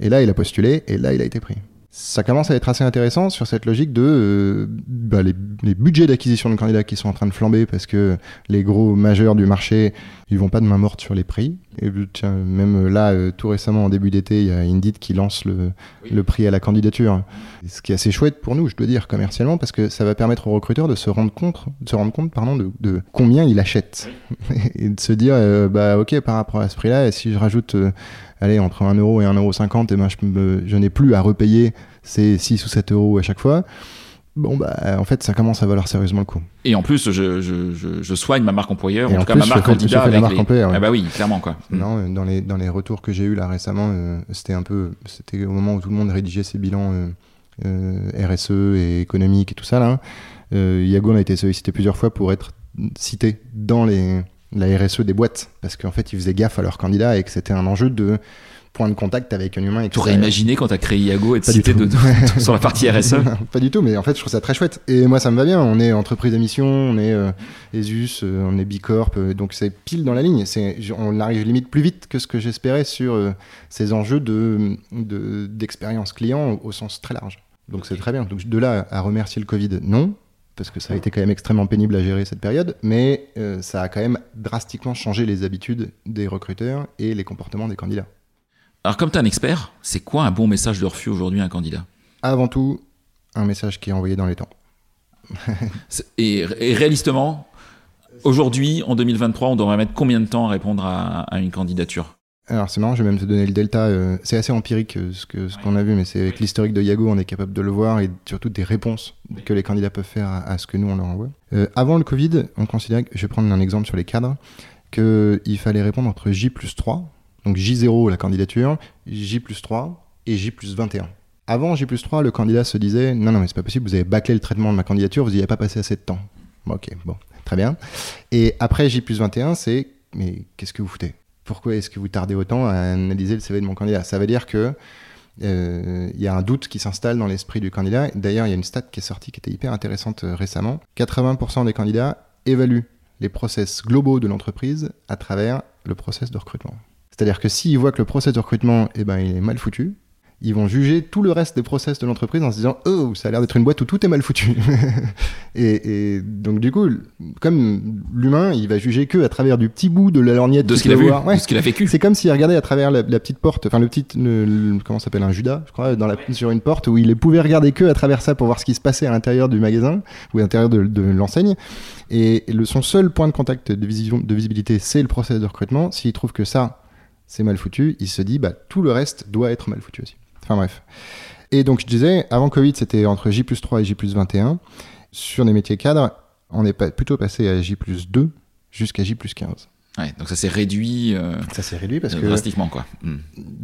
Et là, il a postulé et là, il a été pris. Ça commence à être assez intéressant sur cette logique de euh, bah, les, les budgets d'acquisition de candidats qui sont en train de flamber parce que les gros majeurs du marché, ils vont pas de main morte sur les prix. Et euh, tiens, même là, euh, tout récemment, en début d'été, il y a Indeed qui lance le, Oui. le prix à la candidature. Ce qui est assez chouette pour nous, je dois dire, commercialement, parce que ça va permettre aux recruteurs de se rendre compte, de se rendre compte pardon, de, de combien ils achètent. (laughs) et de se dire, euh, bah ok, par rapport à ce prix-là, et si je rajoute, allez, entre 1 euro et 1,50 euro, et ben, je, me- je n'ai plus à repayer ces 6 ou 7 euros à chaque fois. bon bah en fait ça commence à valoir sérieusement le coup. Et en plus, je, je, je, je soigne ma marque employeur, Et en en tout cas ma marque candidat avec marque les- employeur, ouais. Ah bah oui, clairement quoi. Non, euh, dans les dans les retours que j'ai eu là récemment, euh, c'était un peu c'était au moment où tout le monde rédigeait ses bilans euh, euh, RSE et économique et tout ça là. Euh, Yago a été sollicité plusieurs fois pour être cité dans les la RSE des boîtes parce qu'en fait ils faisaient gaffe à leurs candidats et que c'était un enjeu de point de contact avec un humain. T'aurais ça- imaginé quand t'as créé Iago être Pas du cité tout. de, (laughs) de- sur la partie RSE (laughs) pas du tout, mais en fait, je trouve ça très chouette. Et moi, ça me va bien. On est entreprise à mission, on est euh, ESUS, euh, on est Bicorp, euh, donc c'est pile dans la ligne. On arrive limite plus vite que ce que j'espérais sur euh, ces enjeux de, de- d'expérience client au, au sens très large. Donc c'est très bien. Donc de là à remercier le Covid, non, parce que ça a été quand même extrêmement pénible à gérer cette période, mais euh, ça a quand même drastiquement changé les habitudes des recruteurs et les comportements des candidats. Alors comme t'es un expert, c'est quoi un bon message de refus aujourd'hui à un candidat? Avant tout, un message qui est envoyé dans les temps. (laughs) Et, et réalistement, aujourd'hui, en 2023, on devrait mettre combien de temps à répondre à, à une candidature? Alors c'est marrant, je vais même te donner le delta. euh, c'est assez empirique euh, ce que ce qu'on a vu, mais c'est avec l'historique de Yago, on est capable de le voir et surtout des réponses que les candidats peuvent faire à, à ce que nous on leur envoie. Euh, avant le Covid, on considérait, je vais prendre un exemple sur les cadres, qu'il fallait répondre entre J plus 3, donc J0 la candidature, J plus 3 et J plus 21. Avant J plus 3, le candidat se disait non non mais c'est pas possible, vous avez bâclé le traitement de ma candidature, vous n'y avez pas passé assez de temps. Bon, ok, bon, très bien. Et après J plus 21, c'est mais qu'est-ce que vous foutez? Pourquoi est-ce que vous tardez autant à analyser le CV de mon candidat? Ça veut dire que euh, y a un doute qui s'installe dans l'esprit du candidat. D'ailleurs, il y a une stat qui est sortie qui était hyper intéressante euh, récemment. 80% des candidats évaluent les process globaux de l'entreprise à travers le process de recrutement. C'est-à-dire que s'ils voient que le process de recrutement eh ben, est mal foutu, ils vont juger tout le reste des process de l'entreprise en se disant Oh, ça a l'air d'être une boîte où tout est mal foutu. (laughs) et, et donc, du coup, comme l'humain, il va juger que à travers du petit bout de la lorgnette De ce qu'il a vu, voir. Ouais. de ce qu'il a vécu. C'est comme s'il regardait à travers la, la petite porte, enfin le petit, le- le- comment ça s'appelle un Judas, je crois, dans la, sur une porte où il pouvait regarder que à travers ça pour voir ce qui se passait à l'intérieur du magasin ou à l'intérieur de, de l'enseigne. Et le, son seul point de contact de, vision, de visibilité, c'est le process de recrutement. S'il trouve que ça, c'est mal foutu, il se dit, bah tout le reste doit être mal foutu aussi. Enfin bref. Et donc je disais, avant Covid, c'était entre J plus 3 et J plus 21. Sur les métiers cadres, on est plutôt passé à J plus 2 jusqu'à J plus 15. Ouais, donc ça s'est réduit euh, Ça s'est réduit parce que drastiquement quoi. Mm.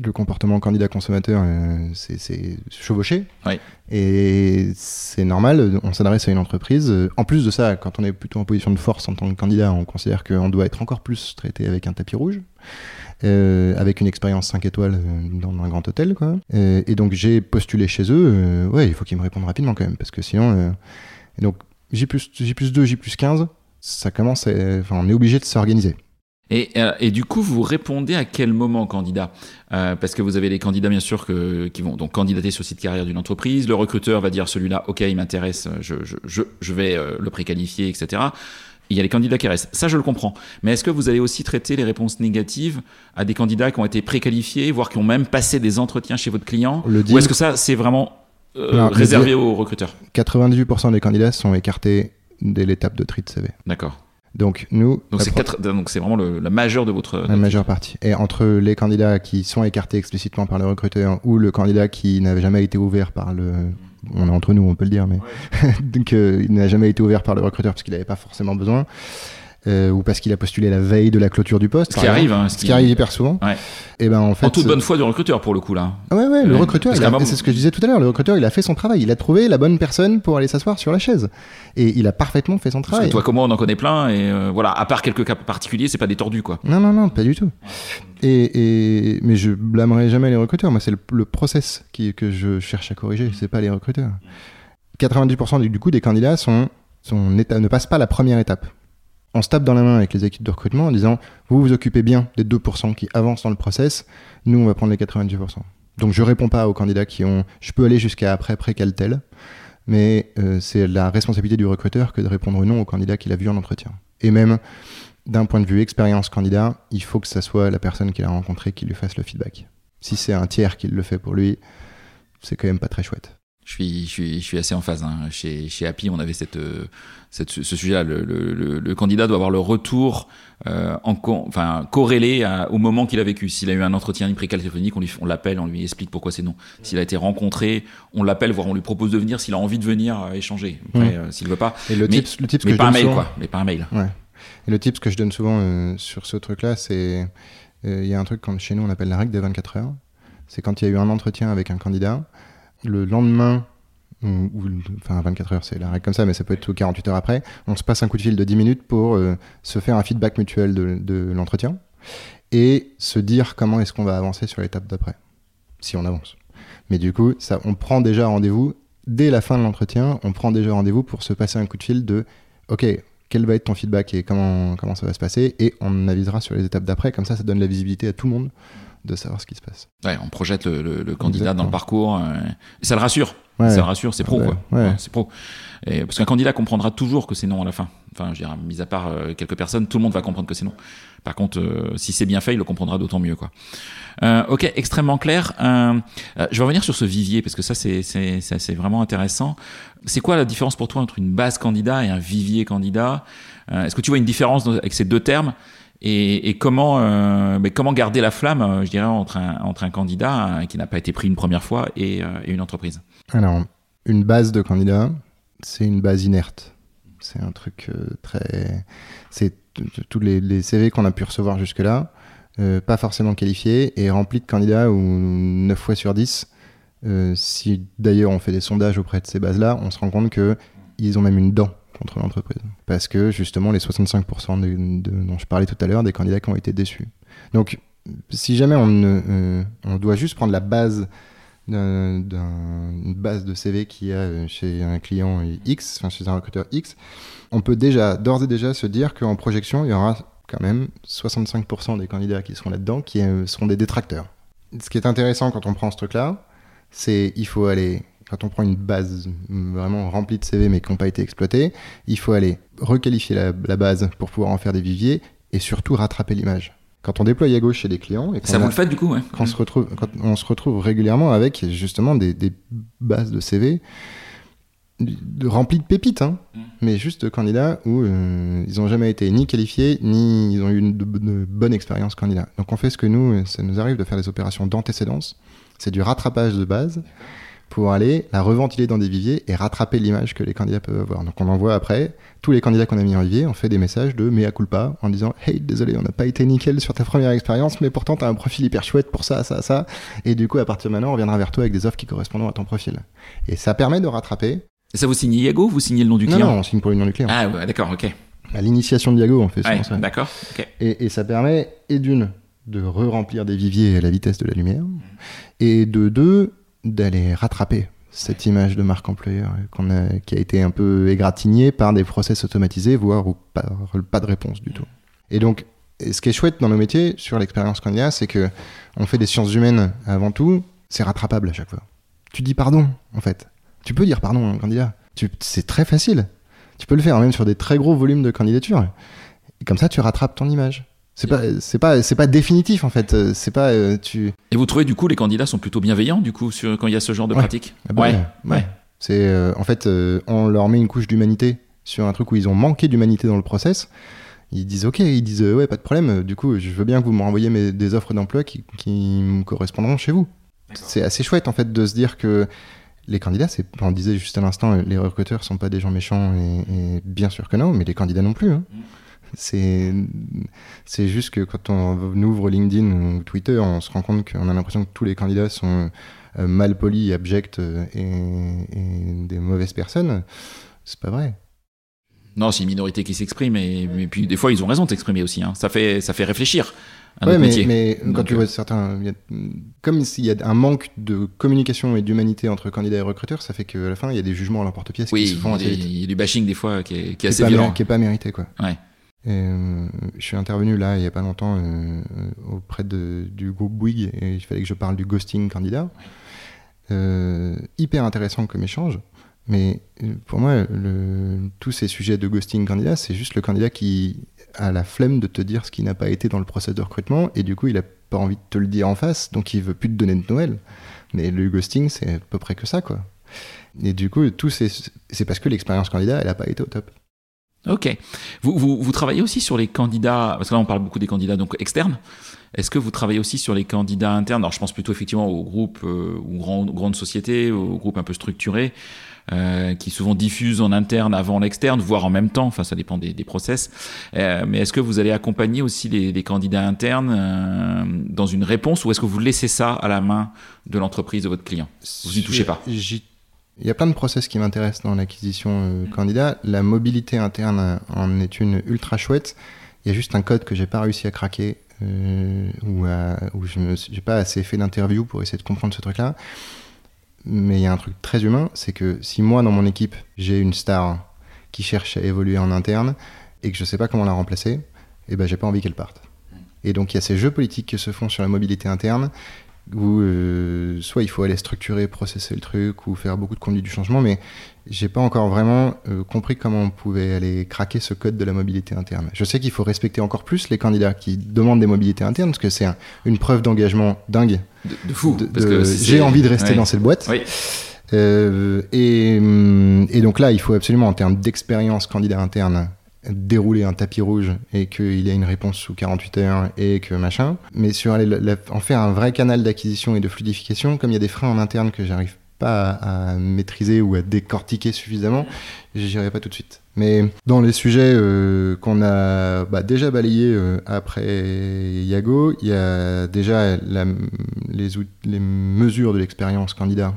le comportement candidat-consommateur, euh, c'est- chevauché. Oui. Et c'est normal, on s'adresse à une entreprise. En plus de ça, quand on est plutôt en position de force en tant que candidat, on considère qu'on doit être encore plus traité avec un tapis rouge. euh, avec une expérience 5 étoiles euh, dans un grand hôtel. Quoi. Euh, et donc j'ai postulé chez eux. euh, ouais, il faut qu'ils me répondent rapidement quand même, parce que sinon... euh, donc J plus, J plus 2, J plus 15, ça commence à- Enfin, on est obligé de s'organiser. Et, euh, et du coup, vous répondez à quel moment, candidat? Euh, Parce que vous avez les candidats, bien sûr, que, qui vont donc candidater sur le site carrière d'une entreprise. Le recruteur va dire celui-là, OK, il m'intéresse, je, je, je, je vais euh, le préqualifier, etc. Il y a les candidats qui restent. Ça, je le comprends. Mais est-ce que vous allez aussi traiter les réponses négatives à des candidats qui ont été préqualifiés, voire qui ont même passé des entretiens chez votre client? Le Ou est-ce que ça, c'est vraiment euh, réservé aux recruteurs 98% des candidats sont écartés dès l'étape de tri de CV. D'accord. Donc nous, Donc c'est quatre- donc c'est vraiment le- la majeure de votre. la majeure partie. Et entre les candidats qui sont écartés explicitement par le recruteur ou le candidat qui n'avait jamais été ouvert par le... On est entre nous, on peut le dire, mais... Donc (laughs) euh, il n'a jamais été ouvert par le recruteur parce qu'il n'avait pas forcément besoin. Euh, ou parce qu'il a postulé la veille de la clôture du poste. Ce qui exemple. arrive, hein, Ce qui arrive hyper souvent. Ouais. Et ben en fait, En toute euh, bonne foi du recruteur pour le coup là. Ah ouais, ouais, le Ouais, recruteur, parce un moment- c'est ce que je disais tout à l'heure, le recruteur, il a fait son travail, il a trouvé la bonne personne pour aller s'asseoir sur la chaise. Et il a parfaitement fait son Parce travail. que toi, comment on en connaît plein et euh, voilà, à part quelques cas particuliers, c'est pas des tordus quoi. Non, non, non, pas du tout. Et, et- mais je blâmerai jamais les recruteurs. Moi, c'est le, le process qui, que je cherche à corriger, c'est pas les recruteurs. 90% du, du coup des candidats sont, sont ne passent pas la première étape. On se tape dans la main avec les équipes de recrutement en disant vous vous occupez bien des 2% qui avancent dans le process, nous on va prendre les 98%. Donc je réponds pas aux candidats qui ont. Je peux aller jusqu'à après précaltel, mais euh, c'est la responsabilité du recruteur que de répondre non au candidat qu'il a vu en entretien. Et même d'un point de vue expérience candidat, il faut que ça soit la personne qu'il a rencontrée qui lui fasse le feedback. Si c'est un tiers qui le fait pour lui, c'est quand même pas très chouette. Je suis, je suis, je suis assez en phase. Hein. Chez, chez Happy, on avait cette, euh, cette ce sujet-là. Le, le, le, candidat doit avoir le retour euh, en, enfin, corrélé au moment qu'il a vécu. S'il a eu un entretien précal téléphonique, on, lui, on l'appelle, on lui explique pourquoi c'est non. S'il a été rencontré, on l'appelle, voire on lui propose de venir s'il a envie de venir euh, échanger. Après, mmh. s'il veut pas. Et le mais, tips, le tips mais que pas un mail, quoi. Mais pas un mail. Ouais. Et le tips que je donne souvent sur ce truc-là, c'est il y a un truc quand chez nous on appelle la règle des 24 heures. C'est quand il y a eu un entretien avec un candidat le lendemain, enfin 24 heures, c'est la règle comme ça, mais ça peut être 48 heures après, on se passe un coup de fil de 10 minutes pour euh, se faire un feedback mutuel de, l'entretien et se dire comment est-ce qu'on va avancer sur l'étape d'après, si on avance. Mais du coup, on prend déjà rendez-vous dès la fin de l'entretien, on prend déjà rendez-vous pour se passer un coup de fil de OK, quel va être ton feedback et comment, comment ça va se passer, et on avisera sur les étapes d'après, comme ça, ça donne la visibilité à tout le monde de savoir ce qui se passe. Ouais, on projette le, candidat dans le parcours. Euh, et ça le rassure. Ça le rassure, c'est pro, quoi. c'est pro. Et, parce qu'un candidat comprendra toujours que c'est non à la fin. Enfin, je dirais, mis à part euh, quelques personnes, tout le monde va comprendre que c'est non. Par contre, euh, si c'est bien fait, il le comprendra d'autant mieux, quoi. ok, extrêmement clair. je vais revenir sur ce vivier parce que ça, c'est c'est vraiment intéressant. C'est quoi la différence pour toi entre une base candidat et un vivier candidat? Est-ce que tu vois une différence avec ces deux termes? Et, comment, euh, mais comment garder la flamme, euh, je dirais, entre un, candidat euh, qui n'a pas été pris une première fois et, une entreprise? Alors, une base de candidat, c'est une base inerte. C'est un truc très. C'est tous les, CV qu'on a pu recevoir jusque-là, pas forcément qualifiés et remplis de candidats où 9 fois sur 10, si d'ailleurs on fait des sondages auprès de ces bases-là, on se rend compte qu'ils ont même une dent contre l'entreprise. Parce que justement, les 65% de, dont je parlais tout à l'heure, des candidats qui ont été déçus. Donc, si jamais on, euh, doit juste prendre la base d'une base de CV qui a euh, chez un client X, enfin chez un recruteur X, on peut déjà, d'ores et déjà, se dire qu'en projection, il y aura quand même 65% des candidats qui seront là-dedans qui euh, seront des détracteurs. Ce qui est intéressant quand on prend ce truc-là, c'est il faut aller quand on prend une base vraiment remplie de CV mais qui n'ont pas été exploités, il faut aller requalifier la, base pour pouvoir en faire des viviers et surtout rattraper l'image. Quand on déploie à gauche chez des clients, et ça vous le fait du coup, ouais. quand, on se retrouve, quand on se retrouve régulièrement avec justement des, bases de CV remplies de pépites, hein, mm. mais juste de candidats où euh, ils n'ont jamais été ni qualifiés, ni ils ont eu une de, bonne expérience candidat. Donc on fait ce que nous, ça nous arrive de faire des opérations d'antécédence, c'est du rattrapage de base pour aller la reventiler dans des viviers et rattraper l'image que les candidats peuvent avoir. Donc on envoie après, tous les candidats qu'on a mis en vivier, on fait des messages de mea culpa en disant Hey, désolé, on n'a pas été nickel sur ta première expérience, mais pourtant tu as un profil hyper chouette pour ça, ça, ça. Et du coup, à partir de maintenant, on reviendra vers toi avec des offres qui correspondent à ton profil. Et ça permet de rattraper. Et ça vous signe Iago vous signez le nom du client? Non, on signe pour le nom du client. Ah ouais, d'accord, ok. À l'initiation de Diago, on fait ouais, ça. D'accord, ok. Et, et ça permet, et d'une, de re-remplir des viviers à la vitesse de la lumière, et de deux, d'aller rattraper cette image de marque employeur a, qui a été un peu égratignée par des process automatisés, voire pas, pas de réponse du tout. Et donc, ce qui est chouette dans nos métiers, sur l'expérience candidat, c'est que on fait des sciences humaines avant tout, c'est rattrapable à chaque fois. Tu dis pardon, en fait. Tu peux dire pardon à un candidat. C'est très facile. Tu peux le faire même sur des très gros volumes de candidatures. Et comme ça, tu rattrapes ton image. C'est pas, c'est pas, c'est pas définitif en fait. Euh, c'est pas euh, tu. Et vous trouvez du coup les candidats sont plutôt bienveillants du coup sur, quand il y a ce genre de pratique. Ah bah ouais. ouais. C'est euh, en fait on leur met une couche d'humanité sur un truc où ils ont manqué d'humanité dans le process. Ils disent ok, ils disent ouais pas de problème. Du coup je veux bien que vous me renvoyiez des offres d'emploi qui, qui me correspondront chez vous. C'est assez chouette en fait de se dire que les candidats, c'est, on disait juste à l'instant, les recruteurs sont pas des gens méchants et, bien sûr que non, mais les candidats non plus. Hein. Mm. C'est, juste que quand on ouvre LinkedIn ou Twitter, on se rend compte qu'on a l'impression que tous les candidats sont euh, mal polis, abjects euh, et, des mauvaises personnes. C'est pas vrai. Non, c'est une minorité qui s'exprime et, puis des fois ils ont raison de s'exprimer aussi. Hein. Ça fait ça fait réfléchir. À ouais, mais, mais quand tu vois euh, certains, comme s'il y a un manque de communication et d'humanité entre candidats et recruteurs, ça fait qu'à la fin il y a des jugements à l'emporte-pièce oui, qui se font Il y a du bashing des fois qui est, qui est assez violent, qui est pas mérité quoi. Ouais. Euh, je suis intervenu là il n'y a pas longtemps euh, auprès de, du groupe Bouygues et il fallait que je parle du ghosting candidat. Euh, hyper intéressant comme échange, mais pour moi, tous ces sujets de ghosting candidat, c'est juste le candidat qui a la flemme de te dire ce qui n'a pas été dans le process de recrutement et du coup il a pas envie de te le dire en face, donc il veut plus te donner de Noël. Mais le ghosting, c'est à peu près que ça, quoi. Et du coup, tout c'est parce que l'expérience candidat, elle n'a pas été au top. Ok. Vous, vous, vous, travaillez aussi sur les candidats, parce que là on parle beaucoup des candidats donc externes. Est-ce que vous travaillez aussi sur les candidats internes? Alors je pense plutôt effectivement aux groupes euh, ou grandes, grandes sociétés, aux groupes un peu structurés, euh, qui souvent diffusent en interne avant l'externe, voire en même temps. Enfin, ça dépend des, des process. Euh, mais est-ce que vous allez accompagner aussi les, les candidats internes euh, dans une réponse, ou est-ce que vous laissez ça à la main de l'entreprise de votre client? Vous n'y touchez pas? Il y a plein de process qui m'intéressent dans l'acquisition euh, candidat. La mobilité interne en est une ultra chouette. Il y a juste un code que j'ai pas réussi à craquer, euh, ou où je n'ai pas assez fait d'interview pour essayer de comprendre ce truc-là. Mais il y a un truc très humain, c'est que si moi dans mon équipe j'ai une star qui cherche à évoluer en interne et que je sais pas comment la remplacer, eh ben j'ai pas envie qu'elle parte. Et donc il y a ces jeux politiques qui se font sur la mobilité interne où euh, soit il faut aller structurer, processer le truc ou faire beaucoup de conduite du changement, mais j'ai pas encore vraiment euh, compris comment on pouvait aller craquer ce code de la mobilité interne. Je sais qu'il faut respecter encore plus les candidats qui demandent des mobilités internes parce que c'est un, une preuve d'engagement dingue. De, de fou. De- parce de- que j'ai envie de rester ouais. dans cette boîte. Oui. Euh, et, hum, et donc là, il faut absolument, en termes d'expérience candidat interne, dérouler un tapis rouge et qu'il y ait une réponse sous 48 heures et que machin. Mais sur la- la- en faire un vrai canal d'acquisition et de fluidification, comme il y a des freins en interne que j'arrive pas à, maîtriser ou à décortiquer suffisamment, j'irai pas tout de suite. Mais dans les sujets euh, qu'on a bah, déjà balayés euh, après Yago, il y a déjà les mesures de l'expérience candidat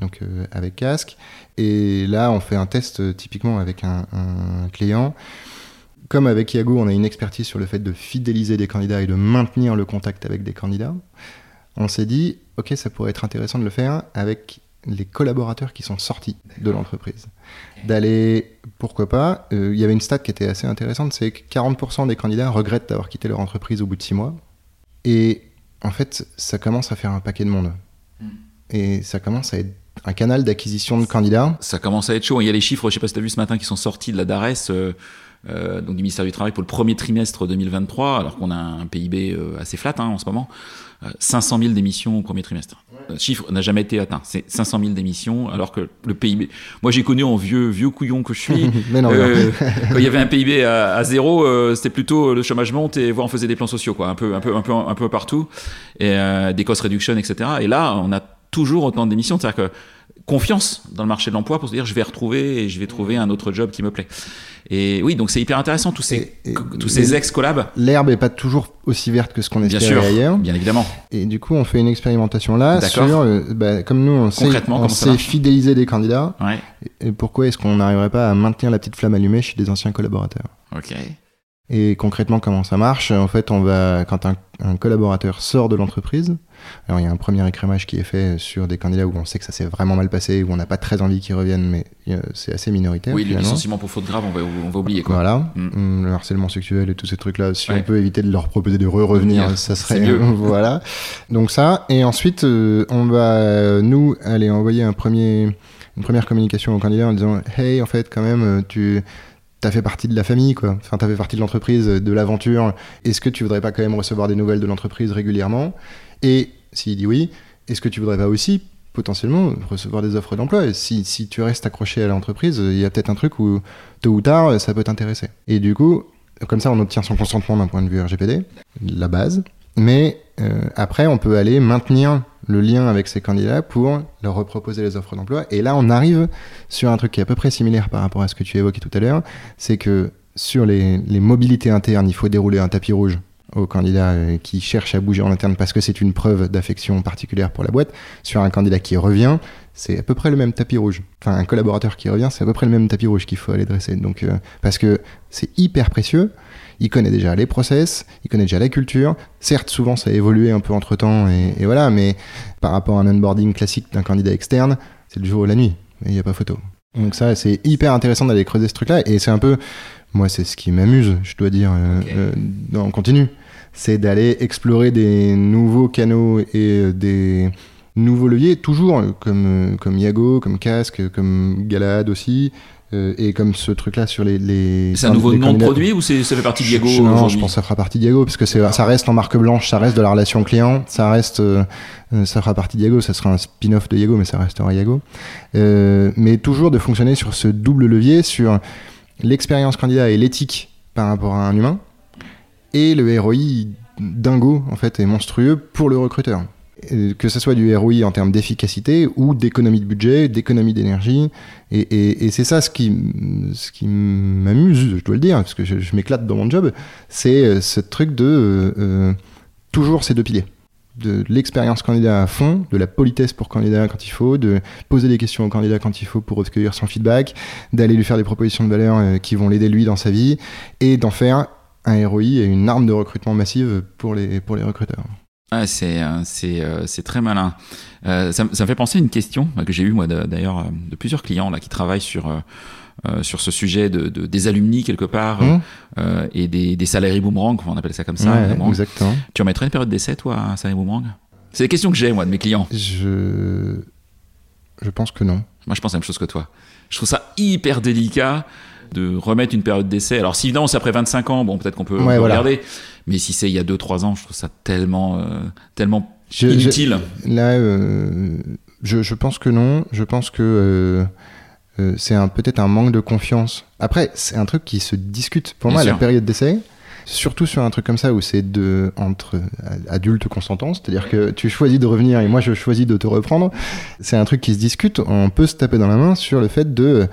donc euh, avec casque. Et là, on fait un test euh, typiquement avec un, un client. Comme avec Yago, on a une expertise sur le fait de fidéliser des candidats et de maintenir le contact avec des candidats. On s'est dit, ok, ça pourrait être intéressant de le faire avec les collaborateurs qui sont sortis de l'entreprise. D'aller, pourquoi pas, euh, il y avait une stat qui était assez intéressante, c'est que 40% des candidats regrettent d'avoir quitté leur entreprise au bout de 6 mois. Et en fait, ça commence à faire un paquet de monde. Et ça commence à être un canal d'acquisition de candidats. Ça commence à être chaud. Il y a les chiffres, je sais pas si tu as vu ce matin, qui sont sortis de la DARES, euh, euh, donc du ministère du Travail, pour le premier trimestre 2023, alors qu'on a un PIB euh, assez flat hein, en ce moment. Euh, 500 000 démissions au premier trimestre. Le chiffre n'a jamais été atteint. C'est 500 000 démissions, alors que le PIB. Moi, j'ai connu en vieux, vieux couillon que je suis. (laughs) Mais non, euh, (laughs) quand il y avait un PIB à, à zéro, euh, c'était plutôt euh, le chômage monte et voire on faisait des plans sociaux, quoi, un peu, un peu, un peu, un peu partout, et euh, des cost reduction, etc. Et là, on a toujours autant démissions, c'est-à-dire que confiance dans le marché de l'emploi pour se dire je vais retrouver et je vais trouver un autre job qui me plaît. Et oui, donc c'est hyper intéressant tous ces, Et- et- tous ces ex-collabs. L'herbe est pas toujours aussi verte que ce qu'on espérait sûr, ailleurs. bien évidemment. Et du coup, on fait une expérimentation là sur, euh, bah, comme nous, on sait, on sait fidéliser des candidats. Ouais. Et pourquoi est-ce qu'on n'arriverait pas à maintenir la petite flamme allumée chez des anciens collaborateurs? Ok. Et concrètement, comment ça marche? En fait, on va, quand un, un collaborateur sort de l'entreprise, alors il y a un premier écrémage qui est fait sur des candidats où on sait que ça s'est vraiment mal passé, où on n'a pas très envie qu'ils reviennent, mais euh, c'est assez minoritaire. Oui, le finalement. licenciement pour faute grave, on va, on va oublier quoi. Voilà, Mm. Hum, le harcèlement sexuel et tous ces trucs-là, si Ouais. on peut éviter de leur proposer de re-revenir, Revenir, ça serait mieux. (laughs) voilà. Donc ça, et ensuite euh, on va euh, nous aller envoyer un premier, une première communication au candidat en disant hey en fait quand même tu T'as fait partie de la famille, quoi. Enfin, t'as fait partie de l'entreprise, de l'aventure. Est-ce que tu voudrais pas quand même recevoir des nouvelles de l'entreprise régulièrement? Et s'il dit oui, est-ce que tu voudrais pas aussi potentiellement recevoir des offres d'emploi si, si tu restes accroché à l'entreprise, il y a peut-être un truc où tôt ou tard, ça peut t'intéresser. Et du coup, comme ça, on obtient son consentement d'un point de vue RGPD, la base. Mais euh, après, on peut aller maintenir le lien avec ces candidats pour leur reproposer les offres d'emploi. Et là, on arrive sur un truc qui est à peu près similaire par rapport à ce que tu évoquais tout à l'heure, c'est que sur les, les mobilités internes, il faut dérouler un tapis rouge aux candidats euh, qui cherchent à bouger en interne parce que c'est une preuve d'affection particulière pour la boîte. Sur un candidat qui revient, c'est à peu près le même tapis rouge. Enfin, un collaborateur qui revient, c'est à peu près le même tapis rouge qu'il faut aller dresser. Donc, euh, parce que c'est hyper précieux. Il connaît déjà les process, il connaît déjà la culture. Certes, souvent, ça a évolué un peu entre temps, et, et voilà, mais par rapport à un onboarding classique d'un candidat externe, c'est le jour ou la nuit, il n'y a pas photo. Donc, ça, c'est hyper intéressant d'aller creuser ce truc-là, et c'est un peu, moi, c'est ce qui m'amuse, je dois dire, euh, Ok. euh, continu. C'est d'aller explorer des nouveaux canaux et euh, des nouveaux leviers, toujours euh, comme, euh, comme Yago, comme Casque, comme Galad aussi, et comme ce truc-là sur les. les c'est un nouveau nom de produit ou ça fait partie de Diego Je, non, je pense que ça fera partie de Diego parce que ça reste en marque blanche, ça reste de la relation client, ça reste, euh, ça fera partie de Diego, ça sera un spin-off de Diego, mais ça restera Diego. Euh, mais toujours de fonctionner sur ce double levier, sur l'expérience candidat et l'éthique par rapport à un humain, et le ROI dingo en fait et monstrueux pour le recruteur. Que ce soit du ROI en termes d'efficacité ou d'économie de budget, d'économie d'énergie. Et, c'est ça ce qui, ce qui m'amuse, je dois le dire, parce que je, m'éclate dans mon job, c'est euh, ce truc de euh, euh, toujours ces deux piliers. De l'expérience candidat à fond, de la politesse pour candidat quand il faut, de poser des questions au candidat quand il faut pour recueillir son feedback, d'aller lui faire des propositions de valeur qui vont l'aider lui dans sa vie, et d'en faire un ROI et une arme de recrutement massive pour les, pour les recruteurs. Ah, c'est euh, c'est euh, c'est très malin. Euh, ça, me- ça me fait penser à une question que j'ai eue moi d'ailleurs de plusieurs clients là qui travaillent sur euh, sur ce sujet de, de- des alumni quelque part euh, et des, des salariés boomerang, on appelle ça comme ça. Ouais, boomerang. exactement. Tu remettrais une période d'essai toi à un salarié boomerang? C'est des questions que j'ai moi de mes clients. Je, je pense que non. Moi je pense la même chose que toi. Je trouve ça hyper délicat de remettre une période d'essai. Alors si évidemment c'est après 25 ans, bon peut-être qu'on peut, Ouais, voilà. regarder. Mais si c'est il y a 2-3 ans, je trouve ça tellement euh, tellement Je- je- inutile. Là, euh, je, je pense que non. Je pense que euh, euh, c'est peut-être un manque de confiance. Après, c'est un truc qui se discute. Pour Bien moi, sûr. la période d'essai, surtout sur un truc comme ça où c'est de entre adultes consentants, c'est-à-dire que tu choisis de revenir et moi je choisis de te reprendre. C'est un truc qui se discute. On peut se taper dans la main sur le fait de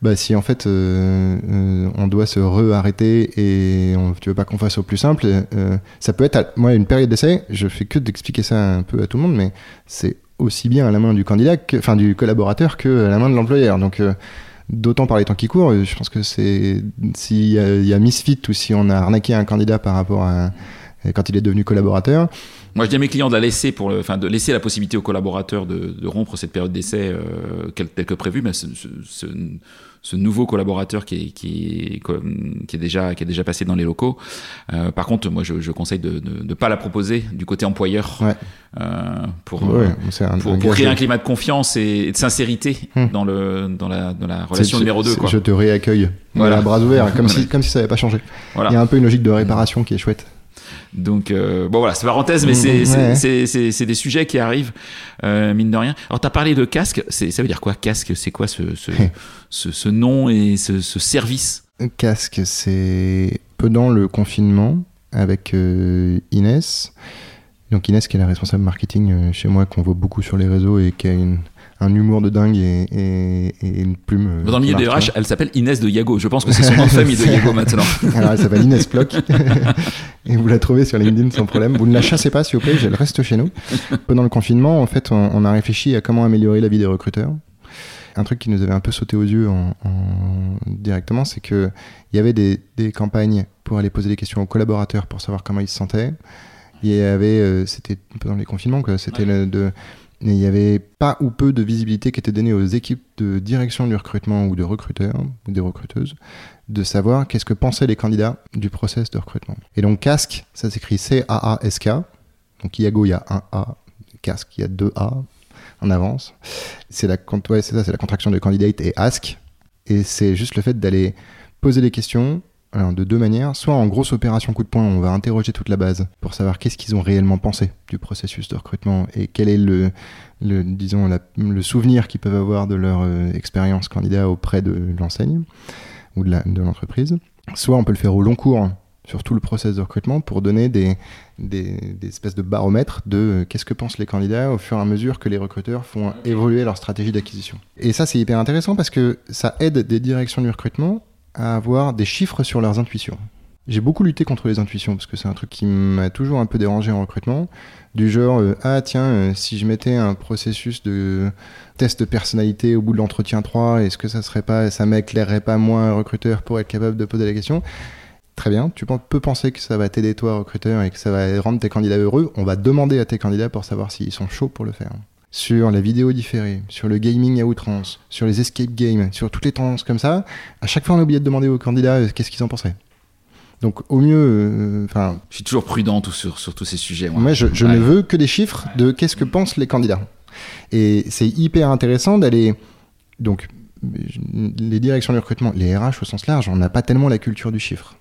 bah, si en fait euh, euh, on doit se re-arrêter et on, tu veux pas qu'on fasse au plus simple, euh, ça peut être, à- moi, une période d'essai, je fais que d'expliquer ça un peu à tout le monde, mais c'est aussi bien à la main du candidat, enfin du collaborateur, que à la main de l'employeur. Donc, d'autant par les temps qui courent, euh, je pense que c'est s'il y, a- misfit ou si on a arnaqué un candidat par rapport à quand il est devenu collaborateur, Moi, je dis à mes clients de la laisser pour enfin, de laisser la possibilité aux collaborateurs de, rompre cette période d'essai euh, telle que prévue, mais ce- ce- ce nouveau collaborateur qui est, qui, est, qui est déjà qui est déjà passé dans les locaux. Euh, par contre, moi, je, je conseille de ne pas la proposer du côté employeur Ouais. euh, pour, ouais, euh, un, pour, un pour gage créer un climat de confiance et, et de sincérité Hmm. dans le dans la dans la relation numéro 2 c'est- quoi. Je te réaccueille. Voilà. Voilà, bras ouverts, comme si (laughs) comme si ça n'avait pas changé. Voilà. Il y a un peu une logique de réparation qui est chouette. Donc euh, bon voilà, c'est parenthèse, mais Mhm, c'est c'est- ouais. c'est c'est c'est des sujets qui arrivent euh, mine de rien. Alors t'as parlé de casque, c'est ça veut dire quoi casque? C'est quoi ce ce, (laughs) ce ce nom et ce, ce service? Casque, c'est pendant le confinement avec euh, Inès. Donc Inès qui est la responsable marketing euh, chez moi, qu'on voit beaucoup sur les réseaux et qui a une- un humour de dingue et, et- et une plume. euh, Dans le milieu des RH, elle s'appelle Inès de Yago. Je pense que c'est son (laughs) nom de famille de Yago maintenant. (laughs) Alors elle s'appelle Inès Ploc (laughs) et vous la trouvez sur LinkedIn sans problème. Vous ne la chassez pas s'il vous plaît, elle reste chez nous. Pendant le confinement, en fait, on, on a réfléchi à comment améliorer la vie des recruteurs. Un truc qui nous avait un peu sauté aux yeux en, en- directement, c'est que il y avait des, des campagnes pour aller poser des questions aux collaborateurs pour savoir comment ils se sentaient. Il y avait, euh, c'était un peu dans les confinements, quoi. C'était de, il y avait pas ou peu de visibilité qui était donnée aux équipes de direction du recrutement ou de recruteurs ou des recruteuses de savoir qu'est-ce que pensaient les candidats du process de recrutement. Et donc casque, ça s'écrit C-A-A-S-K. Donc Iago, il y a un A. Casque, il y a deux A en avance. C'est la, ouais, c'est ça, c'est la contraction de candidate et ask. Et c'est juste le fait d'aller poser des questions de deux manières. Soit en grosse opération coup de poing, on va interroger toute la base pour savoir qu'est-ce qu'ils ont réellement pensé du processus de recrutement et quel est le, disons, le souvenir qu'ils peuvent avoir de leur euh, expérience candidat auprès de l'enseigne ou de l'entreprise. Soit on peut le faire au long cours sur tout le process de recrutement pour donner des, des, des espèces de baromètres de euh, qu'est-ce que pensent les candidats au fur et à mesure que les recruteurs font évoluer leur stratégie d'acquisition. Et ça, c'est hyper intéressant parce que ça aide des directions du recrutement à avoir des chiffres sur leurs intuitions. J'ai beaucoup lutté contre les intuitions parce que c'est un truc qui m'a toujours un peu dérangé en recrutement. Du genre, euh, ah tiens, euh, si je mettais un processus de test de personnalité au bout de l'entretien 3, est-ce que ça serait pas, ça m'éclairerait pas moins un recruteur pour être capable de poser la question? Très bien, tu peux penser que ça va t'aider toi, recruteur, et que ça va rendre tes candidats heureux. On va demander à tes candidats pour savoir s'ils sont chauds pour le faire. Sur la vidéo différée, sur le gaming à outrance, sur les escape games, sur toutes les tendances comme ça, à chaque fois on a oublié de demander aux candidats euh, qu'est-ce qu'ils en pensaient. Donc au mieux, euh, enfin, Je suis toujours prudent tout sur, sur tous ces sujets. Moi, moi, je, je Ouais. ne veux que des chiffres de qu'est-ce que pensent les candidats. Et c'est hyper intéressant d'aller. Donc, les directions du recrutement, les RH au sens large, on n'a pas tellement la culture du chiffre.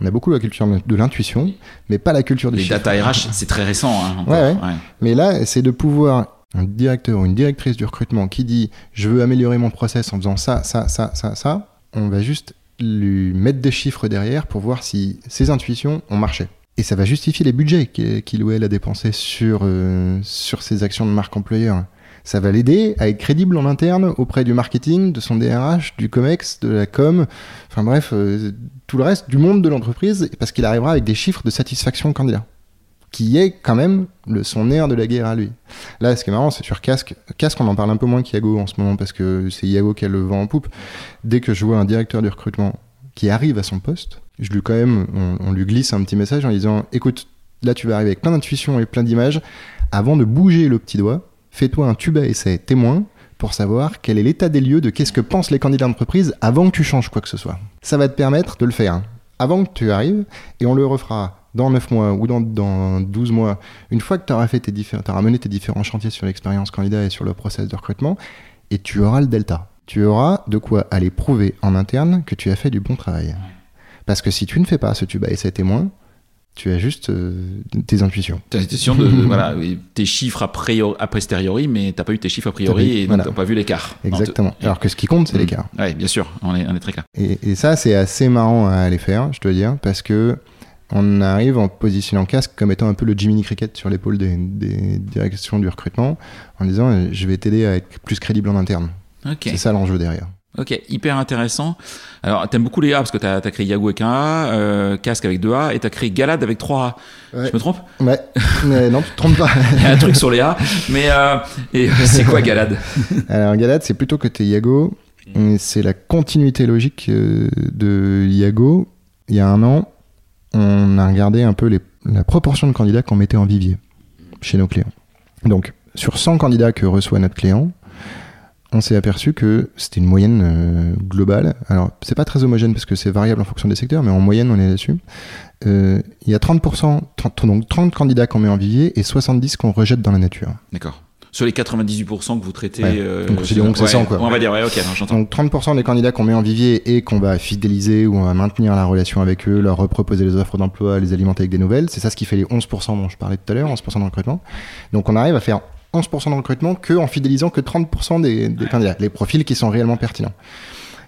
On a beaucoup la culture de l'intuition, mais pas la culture du Les chiffre. data RH, c'est très récent. hein, ouais. Mais là, c'est de pouvoir un directeur ou une directrice du recrutement qui dit je veux améliorer mon process en faisant ça, ça, ça, ça, ça, on va juste lui mettre des chiffres derrière pour voir si ses intuitions ont marché. Et ça va justifier les budgets qu'il ou elle a dépensés sur, euh, sur ses actions de marque employeur. Ça va l'aider à être crédible en interne auprès du marketing, de son DRH, du COMEX, de la com, enfin bref, euh, tout le reste du monde de l'entreprise, parce qu'il arrivera avec des chiffres de satisfaction candidat qui est quand même le, son nerf de la guerre à lui. Là, ce qui est marrant, c'est sur Casque. Casque, on en parle un peu moins qu'Iago en ce moment parce que c'est Iago qui a le vent en poupe. Dès que je vois un directeur du recrutement qui arrive à son poste, je lui quand même, on, lui glisse un petit message en disant "Écoute, là, tu vas arriver avec plein d'intuitions et plein d'images. Avant de bouger le petit doigt, fais-toi un tube à essai témoin." pour savoir quel est l'état des lieux de qu'est-ce que pensent les candidats d'entreprise avant que tu changes quoi que ce soit. Ça va te permettre de le faire avant que tu arrives et on le refera dans 9 mois ou dans, dans 12 mois, une fois que tu auras, fait tes auras mené tes différents chantiers sur l'expérience candidat et sur le process de recrutement, et tu auras le delta. Tu auras de quoi aller prouver en interne que tu as fait du bon travail. Parce que si tu ne fais pas ce tube à essai témoin, tu as juste euh, tes intuitions. De, de- (laughs) voilà, oui, tes chiffres a, priori, a posteriori, mais t'as pas eu tes chiffres a priori et voilà. t'as pas vu l'écart. Exactement. Alors que ce qui compte, c'est Mm. l'écart. Ouais, bien sûr, on est, on est très clair. Et, et ça, c'est assez marrant à aller faire, je dois dire, parce que on arrive en positionnant casque comme étant un peu le Jiminy Cricket sur l'épaule des, des directions du recrutement, en disant euh, je vais t'aider à être plus crédible en interne. C'est ça l'enjeu derrière. Ok, hyper intéressant. Alors, t'aimes beaucoup les A parce que t'as as créé Yahoo avec un A, euh, Casque avec deux A et t'as créé Galad avec trois A. Ouais. Je me trompe Ouais, (laughs) mais non, tu te trompes pas. Il y a un truc sur les A, mais euh, c'est quoi Galad? (laughs) Alors Galad, c'est plutôt côté Iago. Et C'est la continuité logique de Iago. Il y a un an, on a regardé un peu la proportion de candidats qu'on mettait en vivier chez nos clients. Donc, sur 100 candidats que reçoit notre client, on s'est aperçu que c'était une moyenne euh, globale. Alors, c'est pas très homogène parce que c'est variable en fonction des secteurs, mais en moyenne, on est là-dessus. Euh, Il y a 30%, 30, donc 30 candidats qu'on met en vivier et 70 qu'on rejette dans la nature. D'accord. Sur les 98% que vous traitez. Ouais. euh, Donc, c'est ouais, 100, quoi. On va dire, ouais, ok, non. Donc 30% des candidats qu'on met en vivier et qu'on va fidéliser ou on va maintenir la relation avec eux, leur reproposer les offres d'emploi, les alimenter avec des nouvelles, c'est ça ce qui fait les 11% dont je parlais tout à l'heure, 11% de recrutement. Donc on arrive à faire 11% de recrutement que en fidélisant que 30% des, des candidats, les profils qui sont réellement pertinents.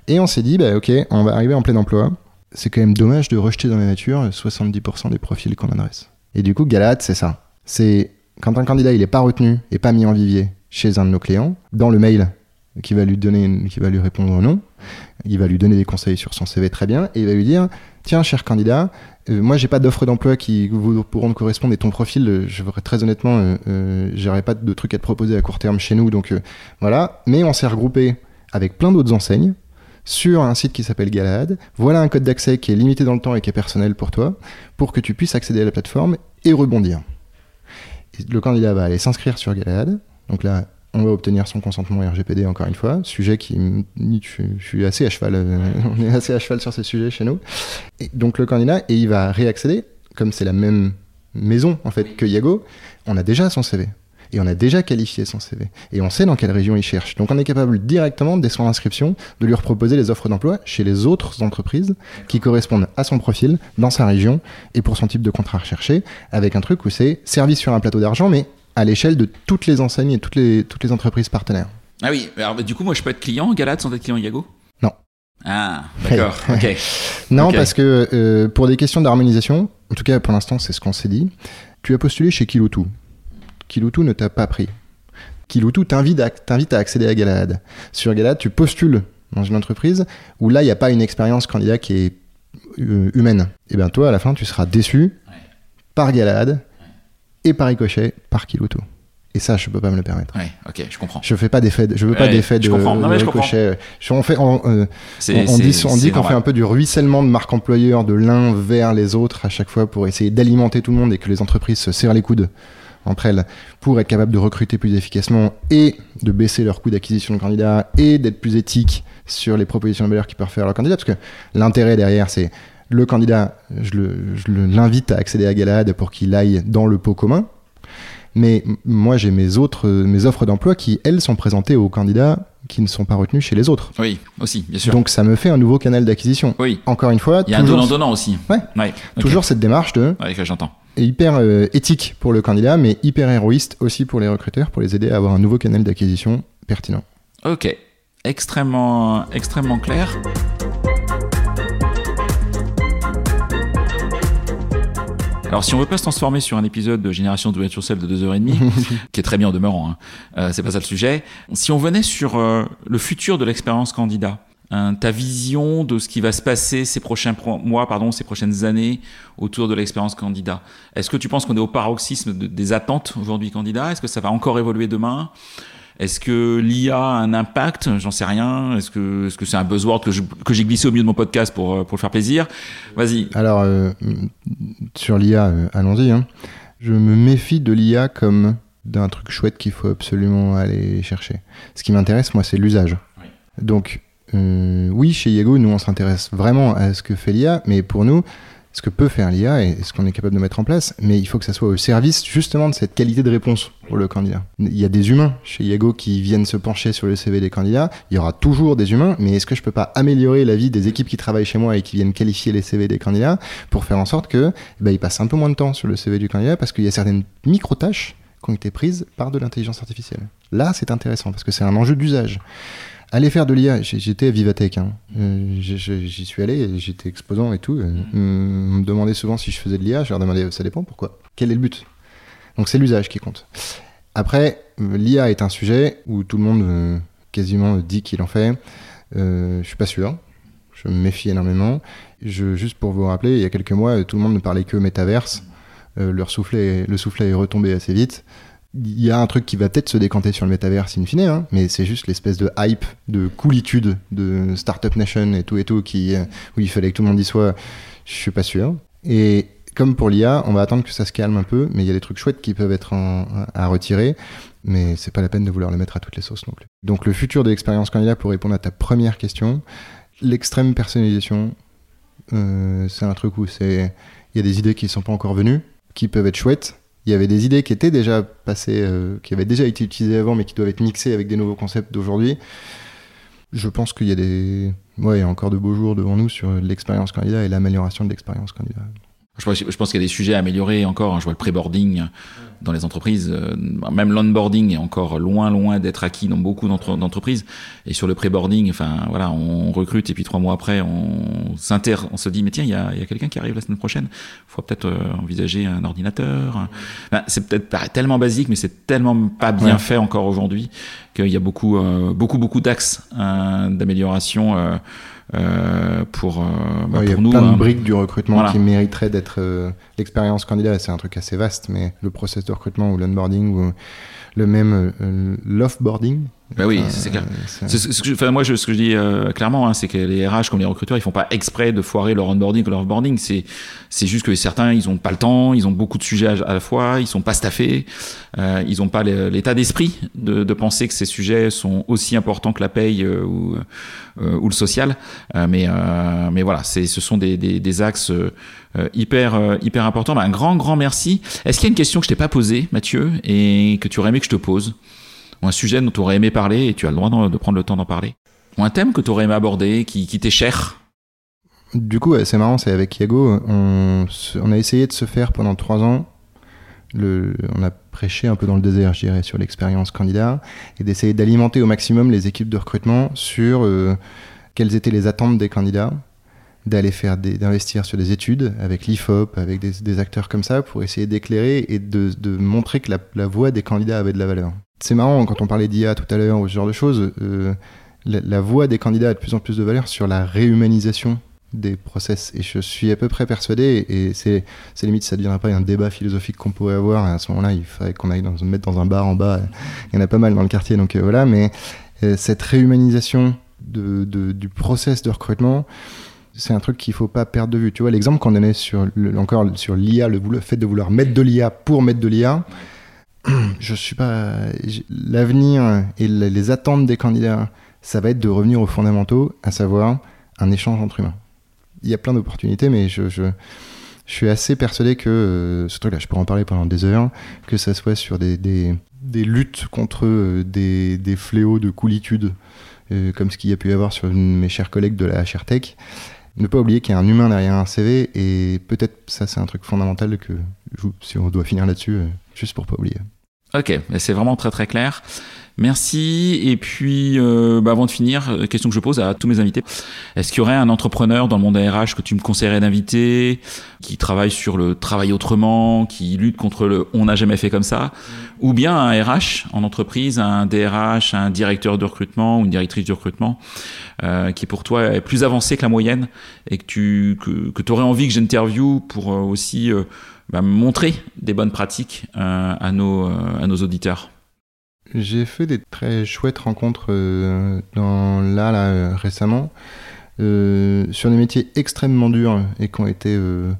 Et on s'est dit, bah, ok, on va arriver en plein emploi. C'est quand même dommage de rejeter dans la nature 70% des profils qu'on adresse. Et du coup, Galate, c'est ça. C'est quand un candidat il pas retenu et pas mis en vivier chez un de nos clients, dans le mail qui va lui donner, qui va lui répondre non, il va lui donner des conseils sur son CV très bien et il va lui dire tiens cher candidat, euh, moi j'ai pas d'offre d'emploi qui vous pourront correspondre et ton profil, euh, je voudrais très honnêtement, euh, euh, j'aurais pas de trucs à te proposer à court terme chez nous donc euh, voilà, mais on s'est regroupé avec plein d'autres enseignes sur un site qui s'appelle Galahad. Voilà un code d'accès qui est limité dans le temps et qui est personnel pour toi, pour que tu puisses accéder à la plateforme et rebondir. Le candidat va aller s'inscrire sur Galahad. Donc là, on va obtenir son consentement RGPD encore une fois, sujet qui, je, suis assez à cheval, euh, (laughs) on est assez à cheval sur ces sujets chez nous. Et donc le candidat, et il va réaccéder, comme c'est la même maison en fait que Yago, on a déjà son CV. Et on a déjà qualifié son CV. Et on sait dans quelle région il cherche. Donc on est capable directement, dès son inscription, de lui reproposer les offres d'emploi chez les autres entreprises qui correspondent à son profil, dans sa région, et pour son type de contrat recherché, avec un truc où c'est service sur un plateau d'argent, mais à l'échelle de toutes les enseignes et toutes les, toutes les entreprises partenaires. Ah oui, alors bah, du coup, moi je peux être client Galad sans être client Yago Non. Ah, d'accord, (laughs) ok. Non, parce que euh, pour des questions d'harmonisation, en tout cas pour l'instant c'est ce qu'on s'est dit, tu as postulé chez Kiloutou. Kiloutou ne t'a pas pris. Kiloutou t'invite à, t'invite à accéder à Galahad. Sur Galahad, tu postules dans une entreprise où là, il n'y a pas une expérience candidat qui est euh, humaine. Et bien toi, à la fin, tu seras déçu par Galahad et par ricochet par Kiloutou. Et ça, je peux pas me le permettre. Ouais, ok, je comprends. Je fais pas d'effet, de- je veux pas Ouais, d'effet de, je comprends. Non, de mais je comprends. ricochet. Je- on fait, on, euh, on, on dit, on dit qu'on fait un peu du ruissellement de marque employeur de l'un vers les autres à chaque fois pour essayer d'alimenter tout le monde et que les entreprises se serrent les coudes entre elles pour être capables de recruter plus efficacement et de baisser leur coût d'acquisition de candidats et d'être plus éthiques sur les propositions de valeur qu'ils peuvent faire à leurs candidats. Parce que l'intérêt derrière, c'est le candidat, je le- je le- l'invite à accéder à Galahad pour qu'il aille dans le pot commun. Mais moi, j'ai mes autres, mes offres d'emploi qui, elles, sont présentées aux candidats qui ne sont pas retenus chez les autres. Oui, aussi, bien sûr. Donc, ça me fait un nouveau canal d'acquisition. oui, Encore une fois, il y a un toujours, donnant-donnant aussi. Ouais. ouais. toujours cette démarche de Ouais, que j'entends. Hyper euh, éthique pour le candidat, mais hyper héroïste aussi pour les recruteurs, pour les aider à avoir un nouveau canal d'acquisition pertinent. Ok, extrêmement, extrêmement clair. Alors, si on veut pas se transformer sur un épisode de Génération Do It Yourself de 2h30, (laughs) qui est très bien en demeurant, hein, euh, c'est pas ça le sujet. Si on venait sur euh, le futur de l'expérience candidat, hein, ta vision de ce qui va se passer ces prochains pro- mois, pardon, ces prochaines années autour de l'expérience candidat, est-ce que tu penses qu'on est au paroxysme de- des attentes aujourd'hui candidat? Est-ce que ça va encore évoluer demain? Est-ce que l'IA a un impact? J'en sais rien. Est-ce que est-ce que c'est un buzzword que je- que j'ai glissé au milieu de mon podcast pour euh, pour le faire plaisir? Vas-y. Alors, euh, sur l'IA, euh, allons-y. hein. Je me méfie de l'IA comme d'un truc chouette qu'il faut absolument aller chercher. Ce qui m'intéresse, moi, c'est l'usage. Oui. Donc, euh, oui, chez Yego, nous, on s'intéresse vraiment à ce que fait l'IA, mais pour nous, ce que peut faire l'IA et ce qu'on est capable de mettre en place, mais il faut que ça soit au service justement de cette qualité de réponse pour le candidat. Il y a des humains chez Yego qui viennent se pencher sur le CV des candidats. Il y aura toujours des humains, mais est-ce que je peux pas améliorer la vie des équipes qui travaillent chez moi et qui viennent qualifier les CV des candidats pour faire en sorte que eh ben, ils passent un peu moins de temps sur le CV du candidat parce qu'il y a certaines micro-tâches qui ont été prises par de l'intelligence artificielle. Là, c'est intéressant parce que c'est un enjeu d'usage. Aller faire de l'IA, j'étais à Vivatech, hein. Euh, j'y suis allé, j'étais exposant et tout. euh, On me demandait souvent si je faisais de l'IA, je leur demandais ça dépend pourquoi? Quel est le but? Donc c'est l'usage qui compte. Après, euh, l'IA est un sujet où tout le monde quasiment dit qu'il en fait. Euh, je suis pas sûr. Je me méfie énormément. Je, juste pour vous rappeler, il y a quelques mois, tout le monde ne parlait que métaverse. Euh, leur soufflet, le soufflet est retombé assez vite. Il y a un truc qui va peut-être se décanter sur le métaverse in fine, hein, mais c'est juste l'espèce de hype, de coolitude de Startup Nation et tout et tout, qui, euh, où il fallait que tout le monde y soit. Je suis pas sûr. Et comme pour l'IA, on va attendre que ça se calme un peu, mais il y a des trucs chouettes qui peuvent être à retirer, mais c'est pas la peine de vouloir le mettre à toutes les sauces non plus. Donc le futur de l'expérience candidat, pour répondre à ta première question, l'extrême personnalisation, euh, c'est un truc où il y a des idées qui ne sont pas encore venues, qui peuvent être chouettes. Il y avait des idées qui étaient déjà passées, euh, qui avaient déjà été utilisées avant, mais qui doivent être mixées avec des nouveaux concepts d'aujourd'hui. Je pense qu'il y a des, ouais, il y a encore de beaux jours devant nous sur l'expérience candidat et l'amélioration de l'expérience candidat. Je pense, je pense qu'il y a des sujets à améliorer encore. hein. Je vois le pré-boarding dans les entreprises. euh, Même l'onboarding est encore loin, loin d'être acquis dans beaucoup d'entre- d'entreprises. Et sur le pré-boarding, enfin, voilà, on recrute et puis trois mois après, on s'inter, on se dit, mais tiens, il y a, il y a quelqu'un qui arrive la semaine prochaine. Il faut peut-être euh, envisager un ordinateur. Ben, c'est peut-être tellement basique, mais c'est tellement pas bien Ouais. fait encore aujourd'hui qu'il y a beaucoup, euh, beaucoup, beaucoup d'axes euh, d'amélioration euh, euh, pour, euh, bah, Ouais, il y a pour nous. plein hein. de briques du recrutement Voilà. qui mériteraient d'être euh, l'expérience candidat. C'est un truc assez vaste, mais le process de recrutement ou l'onboarding ou le même euh, l'offboarding. Bah oui, c'est clair. ce que enfin, moi, je, ce que je dis euh, clairement, hein, c'est que les RH comme les recruteurs, ils font pas exprès de foirer leur onboarding ou leur offboarding. C'est, c'est juste que certains, ils ont pas le temps, ils ont beaucoup de sujets à, à la fois, ils sont pas staffés, euh, ils ont pas l'état d'esprit de, de penser que ces sujets sont aussi importants que la paye euh, ou, euh, ou le social. Euh, mais, euh, mais voilà, c'est, ce sont des, des, des axes hyper, euh, hyper importants. Bah, un grand, grand merci. Est-ce qu'il y a une question que je t'ai pas posée, Mathieu, et que tu aurais aimé que je te pose? Ou un sujet dont tu aurais aimé parler et tu as le droit de prendre le temps d'en parler Ou un thème que tu aurais aimé aborder, qui, t'est cher Du coup, c'est marrant, c'est avec Yago, on, a essayé de se faire pendant trois ans. On a prêché un peu dans le désert, je dirais, sur l'expérience candidat et d'essayer d'alimenter au maximum les équipes de recrutement sur euh, quelles étaient les attentes des candidats, d'aller faire d'investir sur des études avec l'IFOP, avec des, acteurs comme ça pour essayer d'éclairer et de, montrer que la voix des candidats avait de la valeur. C'est marrant quand on parlait d'IA tout à l'heure ou ce genre de choses. euh, la, voix des candidats a de plus en plus de valeur sur la réhumanisation des process. Et je suis à peu près persuadé, et c'est limite, ça deviendra pas un débat philosophique qu'on pourrait avoir. À ce moment-là, il faudrait qu'on aille dans, mettre dans un bar en bas. Il y en a pas mal dans le quartier, donc euh, voilà. Mais euh, cette réhumanisation du process de recrutement, c'est un truc qu'il faut pas perdre de vue. Tu vois, l'exemple qu'on donnait sur encore sur l'IA, le, fait de vouloir mettre de l'IA pour mettre de l'IA. (clears throat) Je suis pas. L'avenir et le- les attentes des candidats, ça va être de revenir aux fondamentaux, à savoir un échange entre humains. Il y a plein d'opportunités, mais je, suis assez persuadé que, euh, ce truc-là, je pourrais en parler pendant des heures, que ça soit sur des, luttes contre euh, des, fléaux de coolitude, euh, comme ce qu'il y a pu y avoir sur mes chers collègues de la HRTech. Ne pas oublier qu'il y a un humain derrière un CV, et peut-être ça, c'est un truc fondamental que, si on doit finir là-dessus, juste pour pas oublier. Ok, c'est vraiment très très clair. Merci. Et puis, euh, bah, avant de finir, euh, question que je pose à tous mes invités. Est-ce qu'il y aurait un entrepreneur dans le monde RH que tu me conseillerais d'inviter, qui travaille sur le travail autrement, qui lutte contre le on n'a jamais fait comme ça, ou bien un RH en entreprise, un DRH, un directeur de recrutement ou une directrice de recrutement, euh, qui pour toi est plus avancé que la moyenne et que tu que, que aurais envie que j'interviewe pour euh, aussi euh, bah, montrer des bonnes pratiques euh, à, nos, euh, à nos auditeurs J'ai fait des très chouettes rencontres euh, dans, là, là récemment euh, sur des métiers extrêmement durs et qui ont été euh,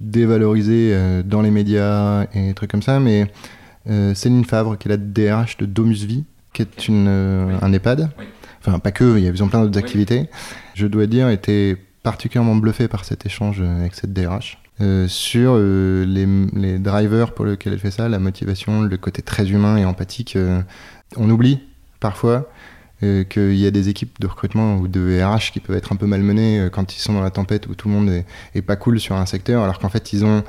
dévalorisés euh, dans les médias et des trucs comme ça. Mais Céline Favre, qui est la DRH de Domus Vie, qui est une, un EHPAD, Oui. enfin pas que, il y a ont plein d'autres Oui. activités, je dois dire, était particulièrement bluffé par cet échange avec cette DRH. Euh, sur euh, les, les drivers pour lesquels elle fait ça, la motivation, le côté très humain et empathique. euh, on oublie parfois qu'il y a des équipes de recrutement ou de RH qui peuvent être un peu malmenées quand ils sont dans la tempête où tout le monde est, est pas cool sur un secteur, alors qu'en fait ils ont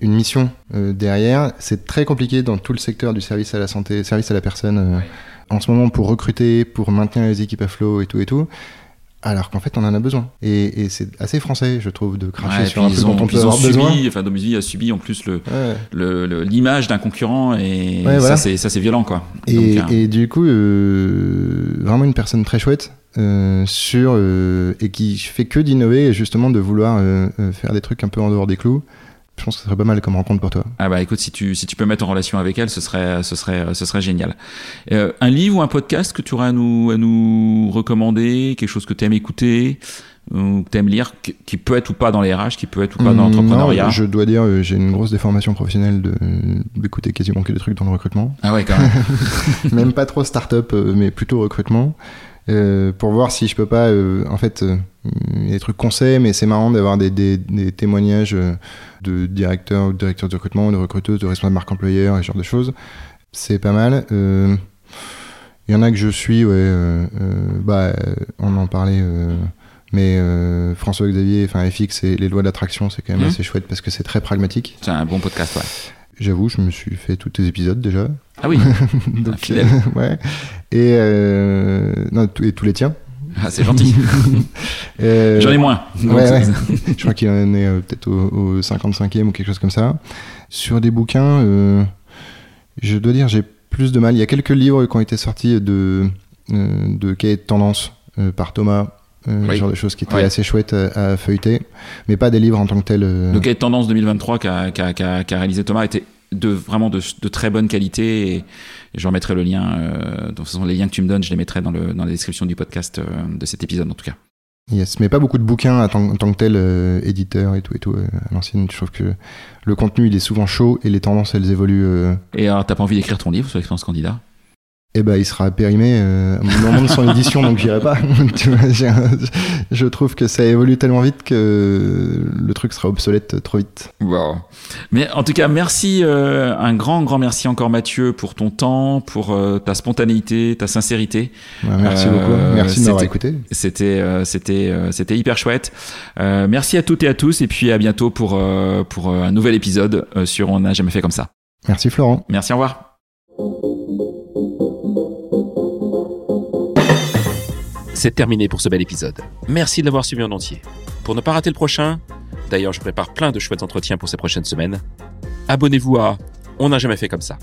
une mission derrière. C'est très compliqué dans tout le secteur du service à la santé, service à la personne en ce moment pour recruter, pour maintenir les équipes à flot et tout et tout. Alors qu'en fait, on en a besoin. Et, et c'est assez français, je trouve, de cracher Ouais, sur un truc ils dont ont, on peut ont avoir besoin. subi, enfin Domus Vie a subi en plus le Ouais. le- le- l'image d'un concurrent et Ouais, ça voilà. c'est ça c'est violent quoi. Et, Donc, euh, du coup, euh, vraiment une personne très chouette euh, sur euh, et qui fait que d'innover et justement de vouloir faire des trucs un peu en dehors des clous. Je pense que ce serait pas mal comme rencontre pour toi. ah bah écoute si tu si tu peux mettre en relation avec elle ce serait ce serait ce serait génial. Euh, un livre ou un podcast que tu aurais à nous à nous recommander, quelque chose que tu aimes écouter ou que tu aimes lire qui, peut être ou pas dans les RH, qui peut être ou pas dans Hum, l'entrepreneuriat. je dois dire, euh, j'ai une grosse déformation professionnelle de- d'écouter quasiment que des trucs dans le recrutement. Ah ouais quand même. (laughs) Même pas trop start-up, euh, mais plutôt recrutement. Euh, pour voir si je peux pas, euh, en fait, il y a des trucs qu'on sait, mais c'est marrant d'avoir des, des- des témoignages euh, de directeurs ou de directeurs de recrutement, de recruteuses, de responsables marque employeur, et ce genre de choses. C'est pas mal. Il y en a que je suis, ouais. bah, on en parlait. mais euh, François Xavier, enfin FX et les lois d'attraction, c'est quand même Mhm. assez chouette parce que c'est très pragmatique. C'est un bon podcast ouais. J'avoue, je me suis fait tous tes épisodes déjà. Ah oui. (laughs) Donc, fidèle. euh, (laughs) ouais. Et, euh, non, tous- et tous les tiens. Ah, c'est gentil. (laughs) Euh, J'en ai moins. Donc, ouais. Je crois qu'il en est euh, peut-être au, au 55e ou quelque chose comme ça. Sur des bouquins, je dois dire, j'ai plus de mal. Il y a quelques livres qui ont été sortis de, de cahiers de tendance par Thomas. Euh, Oui. Genre de choses qui étaient Ouais. assez chouettes à, à feuilleter, mais pas des livres en tant que tels. euh, Le cahier de tendance 2023 qu'a réalisé Thomas était de vraiment de, de très bonne qualité et, et je remettrai le lien. Euh, de toute façon, les liens que tu me donnes, je les mettrai dans, le, dans la description du podcast euh, de cet épisode en tout cas. Yes, mais pas beaucoup de bouquins en tant, que tel, euh, éditeur et tout et tout. euh, à l'ancienne, je trouve que le contenu il est souvent chaud et les tendances elles évoluent. euh, Et alors, t'as pas envie d'écrire ton livre sur l'expérience candidat? Eh ben, il sera périmé euh, au moment de son édition, donc j'irai pas. (laughs) Je trouve que ça évolue tellement vite que le truc sera obsolète trop vite. Wow. Mais en tout cas, merci, euh, un grand, grand merci encore Mathieu pour ton temps, pour euh, ta spontanéité, ta sincérité. Ouais, merci Euh, beaucoup. Merci de m'avoir écouté. C'était, c'était, c'était hyper chouette. Merci à toutes et à tous, et puis à bientôt pour pour un nouvel épisode sur On n'a jamais fait comme ça. Merci Florent. Merci, au revoir. C'est terminé pour ce bel épisode. Merci de l'avoir suivi en entier. Pour ne pas rater le prochain, d'ailleurs je prépare plein de chouettes entretiens pour ces prochaines semaines, abonnez-vous à On n'a jamais fait comme ça.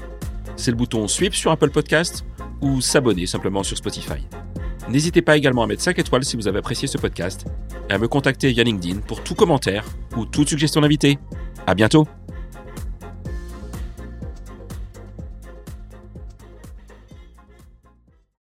C'est le bouton Sweep sur Apple Podcast ou s'abonner simplement sur Spotify. N'hésitez pas également à mettre 5 étoiles si vous avez apprécié ce podcast et à me contacter via LinkedIn pour tout commentaire ou toute suggestion d'invité. À bientôt!